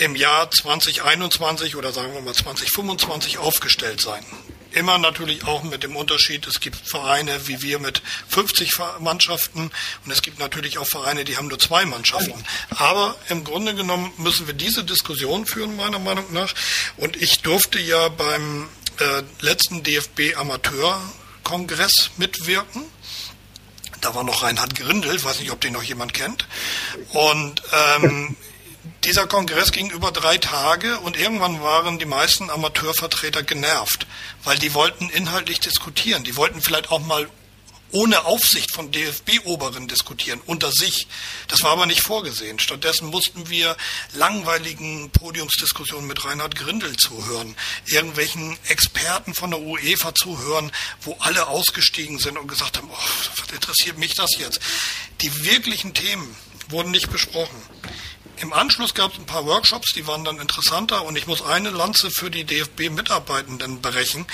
im Jahr 2021 oder sagen wir mal 2025 aufgestellt sein. Immer natürlich auch mit dem Unterschied, es gibt Vereine wie wir mit 50 Mannschaften und es gibt natürlich auch Vereine, die haben nur zwei Mannschaften. Aber im Grunde genommen müssen wir diese Diskussion führen, meiner Meinung nach. Und ich durfte ja beim äh, letzten DFB Amateurkongress mitwirken. Da war noch Reinhard Grindel, ich weiß nicht, ob den noch jemand kennt. Und ähm, dieser Kongress ging über drei Tage und irgendwann waren die meisten Amateurvertreter genervt, weil die wollten inhaltlich diskutieren. Die wollten vielleicht auch mal ohne Aufsicht von DFB-Oberen diskutieren, unter sich. Das war aber nicht vorgesehen. Stattdessen mussten wir langweiligen Podiumsdiskussionen mit Reinhard Grindel zuhören, irgendwelchen Experten von der UEFA zuhören, wo alle ausgestiegen sind und gesagt haben, oh, was interessiert mich das jetzt? Die wirklichen Themen wurden nicht besprochen. Im Anschluss gab es ein paar Workshops, die waren dann interessanter und ich muss eine Lanze für die DFB-Mitarbeitenden brechen.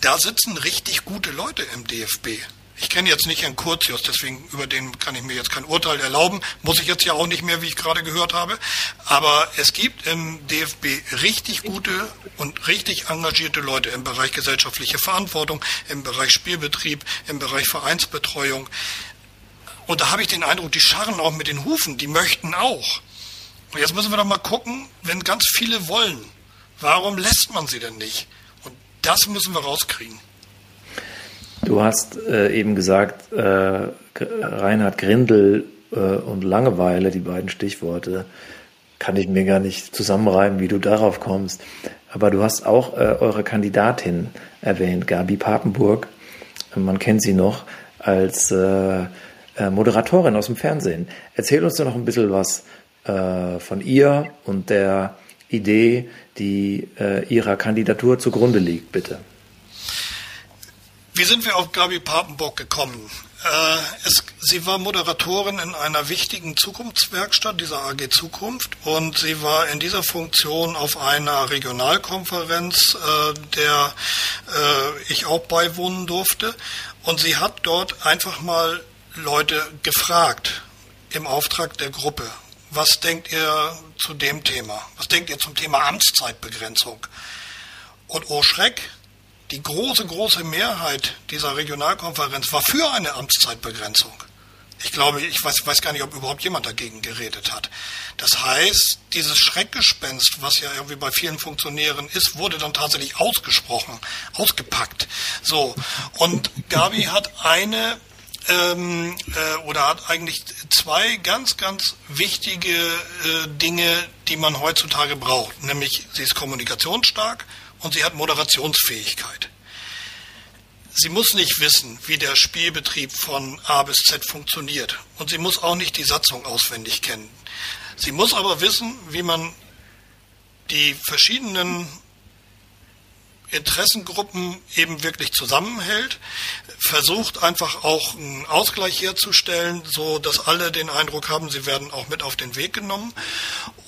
Da sitzen richtig gute Leute im DFB. Ich kenne jetzt nicht Herrn Kurzius, deswegen über den kann ich mir jetzt kein Urteil erlauben. Muss ich jetzt ja auch nicht mehr, wie ich gerade gehört habe. Aber es gibt im DFB richtig gute und richtig engagierte Leute im Bereich gesellschaftliche Verantwortung, im Bereich Spielbetrieb, im Bereich Vereinsbetreuung. Und da habe ich den Eindruck, die scharren auch mit den Hufen, die möchten auch. Und jetzt müssen wir doch mal gucken, wenn ganz viele wollen, warum lässt man sie denn nicht? Und das müssen wir rauskriegen. Du hast äh, eben gesagt, äh, Reinhard Grindel äh, und Langeweile, die beiden Stichworte, kann ich mir gar nicht zusammenreimen, wie du darauf kommst. Aber du hast auch äh, eure Kandidatin erwähnt, Gabi Papenburg. Man kennt sie noch als äh, äh, Moderatorin aus dem Fernsehen. Erzähl uns doch noch ein bisschen was äh, von ihr und der Idee, die äh, ihrer Kandidatur zugrunde liegt, bitte. Wie sind wir auf Gabi Papenburg gekommen? Äh, es, sie war Moderatorin in einer wichtigen Zukunftswerkstatt, dieser AG Zukunft, und sie war in dieser Funktion auf einer Regionalkonferenz, äh, der äh, ich auch beiwohnen durfte. Und sie hat dort einfach mal Leute gefragt im Auftrag der Gruppe. Was denkt ihr zu dem Thema? Was denkt ihr zum Thema Amtszeitbegrenzung? Und oh Schreck, die große, große Mehrheit dieser Regionalkonferenz war für eine Amtszeitbegrenzung. Ich glaube, ich weiß, weiß gar nicht, ob überhaupt jemand dagegen geredet hat. Das heißt, dieses Schreckgespenst, was ja irgendwie bei vielen Funktionären ist, wurde dann tatsächlich ausgesprochen, ausgepackt. So. Und Gabi hat eine ähm, äh, oder hat eigentlich zwei ganz, ganz wichtige äh, Dinge, die man heutzutage braucht. Nämlich sie ist kommunikationsstark und sie hat Moderationsfähigkeit. Sie muss nicht wissen, wie der Spielbetrieb von A bis Z funktioniert. Und sie muss auch nicht die Satzung auswendig kennen. Sie muss aber wissen, wie man die verschiedenen Interessengruppen eben wirklich zusammenhält, versucht einfach auch einen Ausgleich herzustellen, so dass alle den Eindruck haben, sie werden auch mit auf den Weg genommen.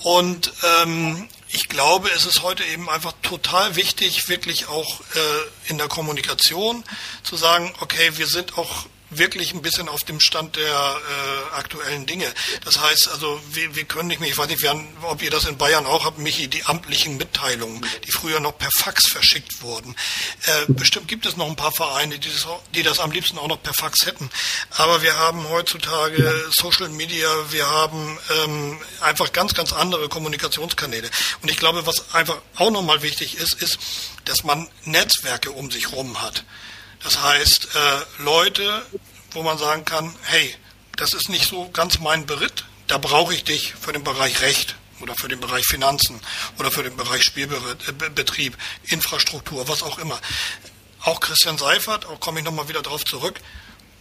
Und ähm, ich glaube, es ist heute eben einfach total wichtig, wirklich auch äh, in der Kommunikation zu sagen, okay, wir sind auch wirklich ein bisschen auf dem Stand der äh, aktuellen Dinge. Das heißt also, wir, wir können nicht mehr, ich weiß nicht, haben, ob ihr das in Bayern auch habt, Michi, die amtlichen Mitteilungen, die früher noch per Fax verschickt wurden. Äh, bestimmt gibt es noch ein paar Vereine, die das, die das am liebsten auch noch per Fax hätten. Aber wir haben heutzutage Social Media, wir haben ähm, einfach ganz, ganz andere Kommunikationskanäle. Und ich glaube, was einfach auch nochmal wichtig ist, ist, dass man Netzwerke um sich rum hat. Das heißt, äh, Leute, wo man sagen kann, hey, das ist nicht so ganz mein Beritt, da brauche ich dich für den Bereich Recht oder für den Bereich Finanzen oder für den Bereich Spielbetrieb, Infrastruktur, was auch immer. Auch Christian Seifert, auch komme ich nochmal wieder darauf zurück,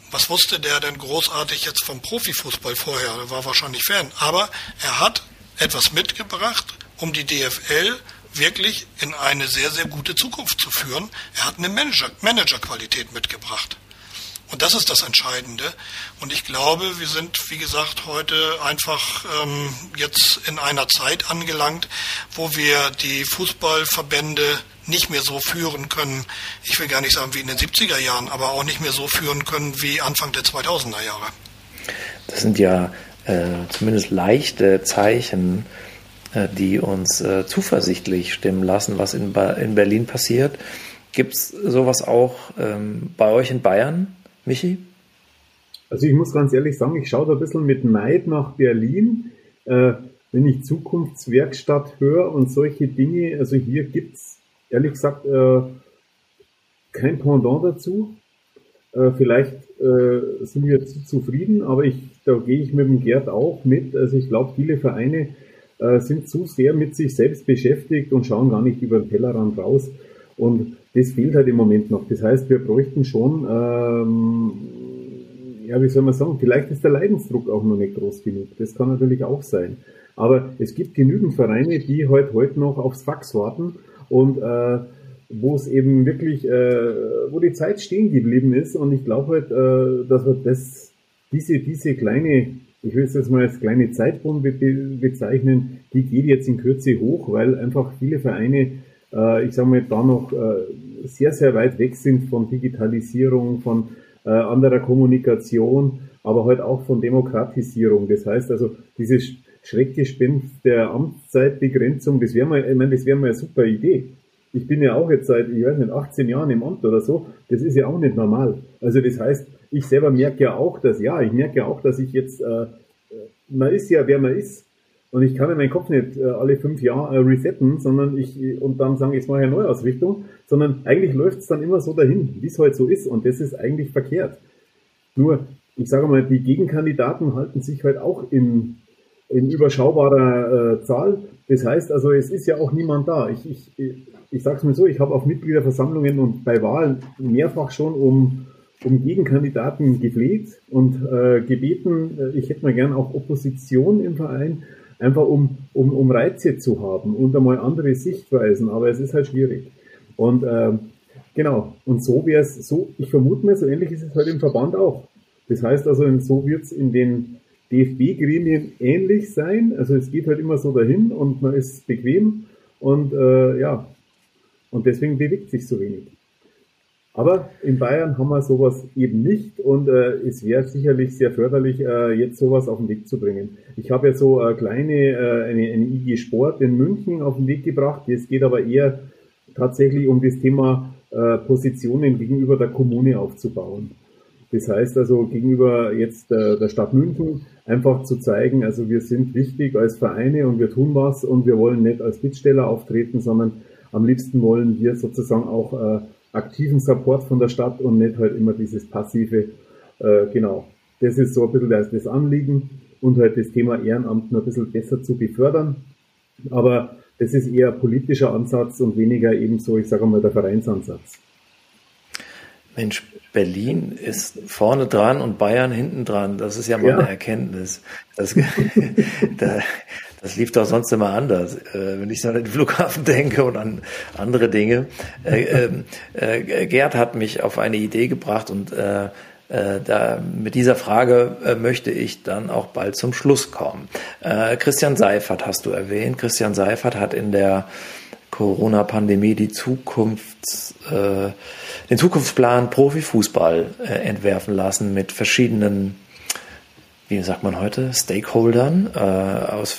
was wusste der denn großartig jetzt vom Profifußball vorher? Er war wahrscheinlich Fan. Aber er hat etwas mitgebracht, um die DFL wirklich in eine sehr, sehr gute Zukunft zu führen. Er hat eine Manager, Managerqualität mitgebracht. Und das ist das Entscheidende. Und ich glaube, wir sind, wie gesagt, heute einfach ähm, jetzt in einer Zeit angelangt, wo wir die Fußballverbände nicht mehr so führen können. Ich will gar nicht sagen wie in den 70er Jahren, aber auch nicht mehr so führen können wie Anfang der 2000er Jahre. Das sind ja äh, zumindest leichte Zeichen die uns äh, zuversichtlich stimmen lassen, was in, in Berlin passiert. Gibt es sowas auch ähm, bei euch in Bayern, Michi? Also ich muss ganz ehrlich sagen, ich schaue da ein bisschen mit Neid nach Berlin, äh, wenn ich Zukunftswerkstatt höre und solche Dinge. Also hier gibt es ehrlich gesagt äh, kein Pendant dazu. Äh, vielleicht äh, sind wir zu zufrieden, aber ich, da gehe ich mit dem Gerd auch mit. Also ich glaube, viele Vereine äh, sind zu sehr mit sich selbst beschäftigt und schauen gar nicht über den Tellerrand raus. Und das fehlt halt im Moment noch. Das heißt, wir bräuchten schon, ähm, ja, wie soll man sagen, vielleicht ist der Leidensdruck auch noch nicht groß genug. Das kann natürlich auch sein. Aber es gibt genügend Vereine, die halt heute noch aufs Fax warten und äh, wo es eben wirklich, äh, wo die Zeit stehen geblieben ist. Und ich glaube halt, äh, dass wir das, diese, diese kleine ich will es jetzt mal als kleine Zeitbombe bezeichnen, die geht jetzt in Kürze hoch, weil einfach viele Vereine, äh, ich sage mal, da noch äh, sehr, sehr weit weg sind von Digitalisierung, von äh, anderer Kommunikation, aber halt auch von Demokratisierung. Das heißt also, dieses Schreckgespenst der Amtszeitbegrenzung, das wäre mal, ich meine, das wäre mal eine super Idee. Ich bin ja auch jetzt seit, ich weiß nicht, 18 Jahren im Amt oder so. Das ist ja auch nicht normal. Also das heißt, ich selber merke ja auch, dass, ja, ich merke ja auch, dass ich jetzt, äh, man ist ja, wer man ist. Und ich kann ja meinen Kopf nicht äh, alle fünf Jahre äh, resetten, sondern ich, und dann sagen, jetzt mache ich eine Neuausrichtung, sondern eigentlich läuft es dann immer so dahin, wie es heute halt so ist. Und das ist eigentlich verkehrt. Nur, ich sage mal, die Gegenkandidaten halten sich halt auch in, in überschaubarer äh, Zahl. Das heißt also, es ist ja auch niemand da. Ich, ich, ich sage es mir so, ich habe auf Mitgliederversammlungen und bei Wahlen mehrfach schon um um Gegenkandidaten gefleht und äh, gebeten, äh, ich hätte mal gern auch Opposition im Verein, einfach um, um, um Reize zu haben und einmal andere Sichtweisen, aber es ist halt schwierig. Und äh, genau, und so wäre es, so, ich vermute mal, so ähnlich ist es halt im Verband auch. Das heißt also, so wird es in den DFB-Gremien ähnlich sein. Also es geht halt immer so dahin und man ist bequem und äh, ja, und deswegen bewegt sich so wenig. Aber in Bayern haben wir sowas eben nicht und äh, es wäre sicherlich sehr förderlich, äh, jetzt sowas auf den Weg zu bringen. Ich habe ja so eine kleine, äh, eine, eine IG Sport in München auf den Weg gebracht. Es geht aber eher tatsächlich um das Thema äh, Positionen gegenüber der Kommune aufzubauen. Das heißt also gegenüber jetzt der, der Stadt München einfach zu zeigen, also wir sind wichtig als Vereine und wir tun was und wir wollen nicht als Bittsteller auftreten, sondern am liebsten wollen wir sozusagen auch äh, aktiven Support von der Stadt und nicht halt immer dieses passive, äh, genau. Das ist so ein bisschen das, das Anliegen und halt das Thema Ehrenamt noch ein bisschen besser zu befördern. Aber das ist eher politischer Ansatz und weniger eben so, ich sage mal, der Vereinsansatz. Mensch, Berlin ist vorne dran und Bayern hinten dran. Das ist ja mal ja. eine Erkenntnis. Das, *laughs* da, das lief doch sonst immer anders. Äh, wenn ich so an den Flughafen *laughs* denke und an andere Dinge. Äh, ähm, äh, Gerd hat mich auf eine Idee gebracht und äh, äh, da, mit dieser Frage äh, möchte ich dann auch bald zum Schluss kommen. Christian Seifert hast du erwähnt. Christian Seifert hat in der Corona-Pandemie die Zukunfts, äh, den Zukunftsplan Profifußball äh, entwerfen lassen mit verschiedenen, wie sagt man heute, Stakeholdern äh, aus,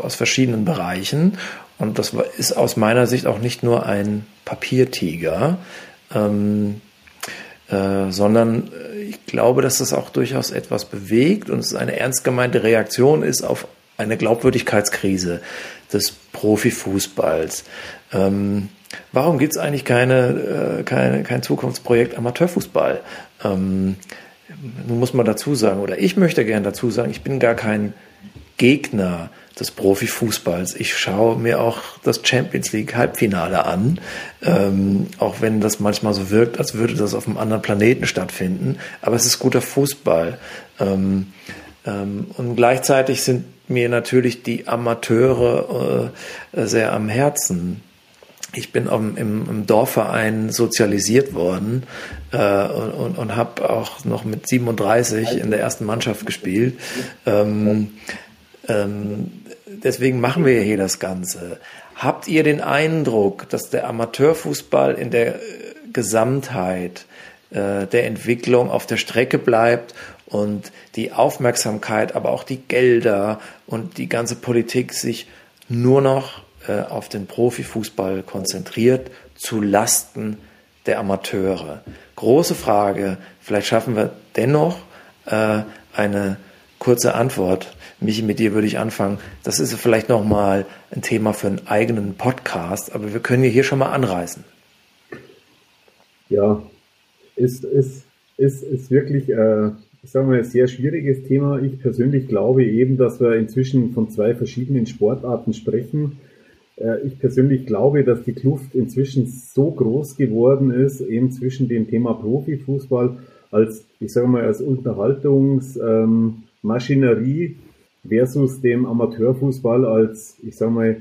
aus verschiedenen Bereichen. Und das ist aus meiner Sicht auch nicht nur ein Papiertiger, ähm, äh, sondern ich glaube, dass das auch durchaus etwas bewegt und es eine ernst gemeinte Reaktion ist auf eine Glaubwürdigkeitskrise des Profifußballs. Ähm, warum gibt es eigentlich keine, äh, keine, kein Zukunftsprojekt Amateurfußball? Ähm, nun muss man dazu sagen, oder ich möchte gern dazu sagen, ich bin gar kein Gegner des Profifußballs. Ich schaue mir auch das Champions League Halbfinale an, ähm, auch wenn das manchmal so wirkt, als würde das auf einem anderen Planeten stattfinden. Aber es ist guter Fußball. Ähm, ähm, und gleichzeitig sind mir natürlich die Amateure äh, sehr am Herzen. Ich bin im, im, Dorfverein sozialisiert worden äh, und, und habe auch noch mit 37 in der ersten Mannschaft gespielt. Ähm, ähm, deswegen machen wir hier das Ganze. Habt ihr den Eindruck, dass der Amateurfußball in der Gesamtheit äh, der Entwicklung auf der Strecke bleibt und die Aufmerksamkeit, aber auch die Gelder und die ganze Politik sich nur noch äh, auf den Profifußball konzentriert, zu Lasten der Amateure. Große Frage, vielleicht schaffen wir dennoch äh, eine kurze Antwort. Michi, mit dir würde ich anfangen. Das ist vielleicht nochmal ein Thema für einen eigenen Podcast, aber wir können hier schon mal anreißen. Ja, ist, ist, ist, ist wirklich äh, ich sage ein sehr schwieriges Thema. Ich persönlich glaube eben, dass wir inzwischen von zwei verschiedenen Sportarten sprechen. Äh, ich persönlich glaube, dass die Kluft inzwischen so groß geworden ist, eben zwischen dem Thema Profifußball als, ich sage mal, als Unterhaltungsmaschinerie ähm, versus dem Amateurfußball als, ich sage mal,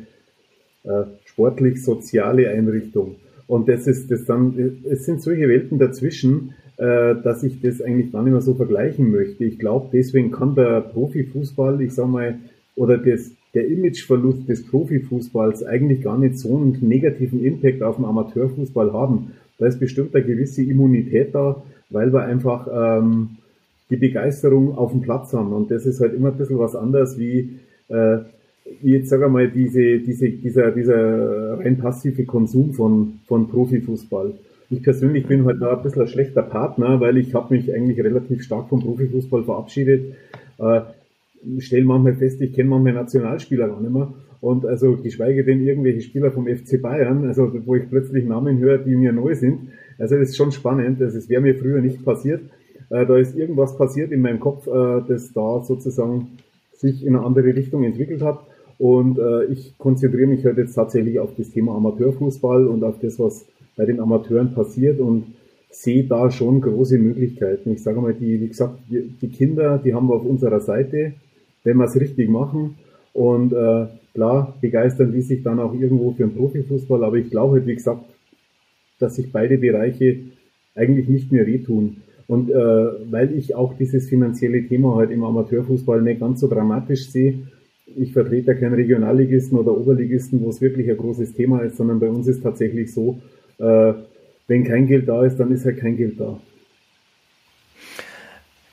äh, sportlich-soziale Einrichtung. Und das ist das dann, es sind solche Welten dazwischen, äh, dass ich das eigentlich gar nicht mehr so vergleichen möchte. Ich glaube, deswegen kann der Profifußball, ich sag mal, oder das, der Imageverlust des Profifußballs eigentlich gar nicht so einen negativen Impact auf den Amateurfußball haben. Da ist bestimmt eine gewisse Immunität da, weil wir einfach ähm, die Begeisterung auf dem Platz haben. Und das ist halt immer ein bisschen was anderes wie, äh, wie jetzt sag mal, diese, diese, dieser, dieser rein passive Konsum von, von Profifußball. Ich persönlich bin halt da ein bisschen ein schlechter Partner, weil ich habe mich eigentlich relativ stark vom Profifußball verabschiedet. Äh, stelle manchmal fest, ich kenne manchmal Nationalspieler gar nicht mehr. Und also geschweige denn irgendwelche Spieler vom FC Bayern, also wo ich plötzlich Namen höre, die mir neu sind. Also das ist schon spannend. Also es wäre mir früher nicht passiert. Äh, da ist irgendwas passiert in meinem Kopf, äh, das da sozusagen sich in eine andere Richtung entwickelt hat. Und äh, ich konzentriere mich halt jetzt tatsächlich auf das Thema Amateurfußball und auf das, was bei den Amateuren passiert und sehe da schon große Möglichkeiten. Ich sage mal, die, wie gesagt, die Kinder, die haben wir auf unserer Seite, wenn wir es richtig machen. Und äh, klar, begeistern die sich dann auch irgendwo für den Profifußball, aber ich glaube halt, wie gesagt, dass sich beide Bereiche eigentlich nicht mehr wehtun. Und äh, weil ich auch dieses finanzielle Thema halt im Amateurfußball nicht ganz so dramatisch sehe, ich vertrete ja keinen Regionalligisten oder Oberligisten, wo es wirklich ein großes Thema ist, sondern bei uns ist tatsächlich so, äh, wenn kein Geld da ist, dann ist halt kein Geld da.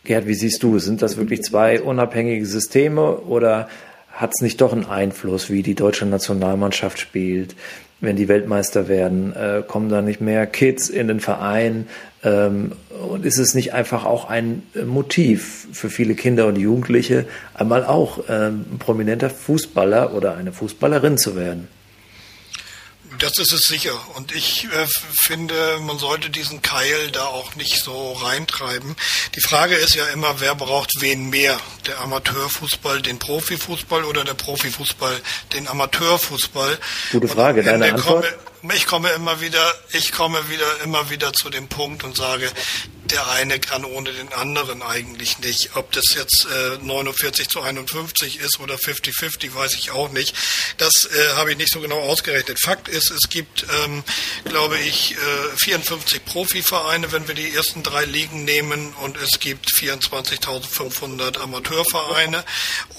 Gerd, wie siehst du? Sind das wirklich zwei unabhängige Systeme oder hat es nicht doch einen Einfluss, wie die deutsche Nationalmannschaft spielt, wenn die Weltmeister werden? Äh, kommen da nicht mehr Kids in den Verein? Ähm, und ist es nicht einfach auch ein Motiv für viele Kinder und Jugendliche, einmal auch ähm, prominenter Fußballer oder eine Fußballerin zu werden? Das ist es sicher. Und ich äh, finde, man sollte diesen Keil da auch nicht so reintreiben. Die Frage ist ja immer, wer braucht wen mehr? Der Amateurfußball, den Profifußball oder der Profifußball, den Amateurfußball? Gute Frage, deine Antwort? Komme, ich komme immer wieder, ich komme wieder, immer wieder zu dem Punkt und sage, der eine kann ohne den anderen eigentlich nicht. Ob das jetzt äh, 49 zu 51 ist oder 50-50, weiß ich auch nicht. Das äh, habe ich nicht so genau ausgerechnet. Fakt ist, es gibt, ähm, glaube ich, äh, 54 Profivereine, wenn wir die ersten drei Ligen nehmen, und es gibt 24.500 Amateurvereine.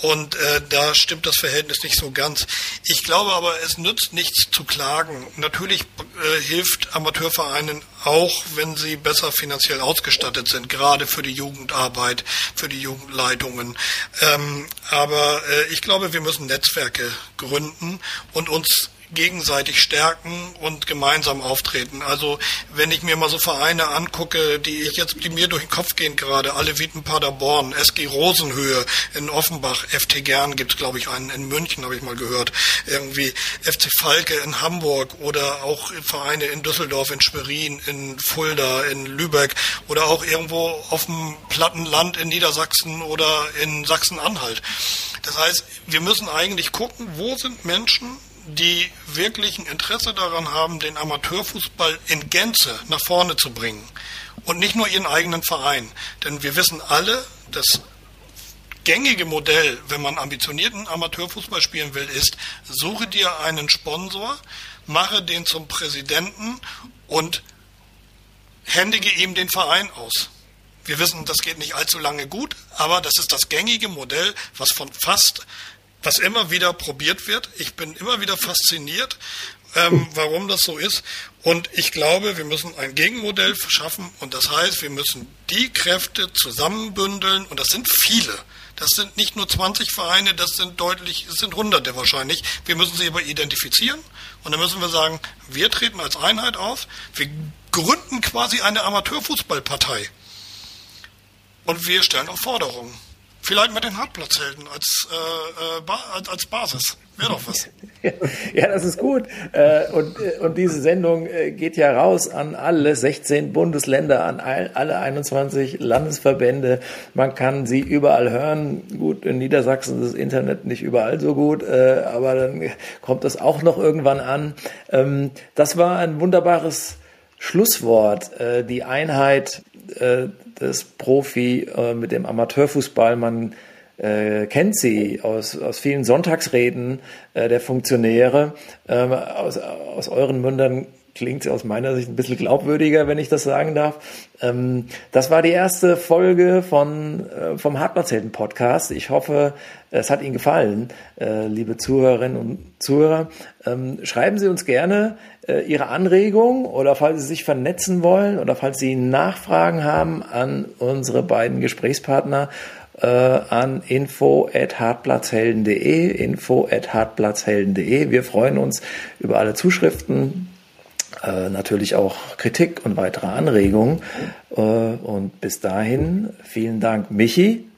Und äh, da stimmt das Verhältnis nicht so ganz. Ich glaube aber, es nützt nichts zu klagen. Natürlich äh, hilft Amateurvereinen auch, wenn sie besser finanziell aus ausgestattet sind, gerade für die Jugendarbeit, für die Jugendleitungen. Ähm, aber äh, ich glaube, wir müssen Netzwerke gründen und uns gegenseitig stärken und gemeinsam auftreten. Also wenn ich mir mal so Vereine angucke, die ich jetzt, die mir durch den Kopf gehen gerade, alle Wieten Paderborn, SG Rosenhöhe in Offenbach, FT Gern gibt es glaube ich einen in München, habe ich mal gehört, irgendwie FC Falke in Hamburg oder auch Vereine in Düsseldorf, in Schwerin, in Fulda, in Lübeck oder auch irgendwo auf dem platten Land in Niedersachsen oder in Sachsen-Anhalt. Das heißt, wir müssen eigentlich gucken, wo sind Menschen, die wirklich ein Interesse daran haben, den Amateurfußball in Gänze nach vorne zu bringen und nicht nur ihren eigenen Verein. Denn wir wissen alle, das gängige Modell, wenn man ambitionierten Amateurfußball spielen will, ist, suche dir einen Sponsor, mache den zum Präsidenten und händige ihm den Verein aus. Wir wissen, das geht nicht allzu lange gut, aber das ist das gängige Modell, was von fast was immer wieder probiert wird. Ich bin immer wieder fasziniert, ähm, *laughs* warum das so ist. Und ich glaube, wir müssen ein Gegenmodell schaffen. Und das heißt, wir müssen die Kräfte zusammenbündeln. Und das sind viele. Das sind nicht nur 20 Vereine, das sind deutlich, es sind Hunderte wahrscheinlich. Wir müssen sie aber identifizieren. Und dann müssen wir sagen, wir treten als Einheit auf. Wir gründen quasi eine Amateurfußballpartei. Und wir stellen auch Forderungen. Vielleicht mit den Hartplatzhelden als, äh, äh als Basis. Wäre doch was. *laughs* ja, das ist gut. Äh, und, äh, und diese Sendung geht ja raus an alle 16 Bundesländer, an alle 21 Landesverbände. Man kann sie überall hören. Gut, in Niedersachsen ist das Internet nicht überall so gut, aber dann kommt das auch noch irgendwann an. Ähm, das war ein wunderbares Schlusswort. Die Einheit des Profi äh, mit dem Amateurfußball. Man äh, kennt sie aus, aus vielen Sonntagsreden äh, der Funktionäre. Ähm, aus, aus euren Mündern klingt aus meiner Sicht ein bisschen glaubwürdiger, wenn ich das sagen darf. Ähm, das war die erste Folge von, äh, vom Hartmannshelden Podcast. Ich hoffe, es hat Ihnen gefallen, äh, liebe Zuhörerinnen und Zuhörer. Ähm, schreiben Sie uns gerne äh, Ihre Anregung oder falls Sie sich vernetzen wollen oder falls Sie Nachfragen haben an unsere beiden Gesprächspartner äh, an info at. Wir freuen uns über alle Zuschriften, äh, natürlich auch Kritik und weitere Anregungen. Äh, und bis dahin, vielen Dank, Michi.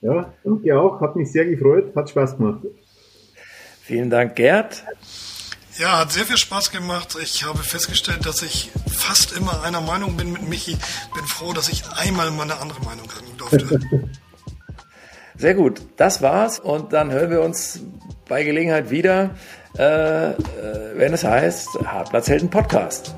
Ja, danke auch. Hat mich sehr gefreut. Hat Spaß gemacht. Vielen Dank, Gerd. Ja, hat sehr viel Spaß gemacht. Ich habe festgestellt, dass ich fast immer einer Meinung bin mit Michi. Bin froh, dass ich einmal mal eine andere Meinung sagen durfte. *laughs* Sehr gut, das war's und dann hören wir uns bei Gelegenheit wieder, äh, äh wenn es heißt Hartplatzhelden Podcast.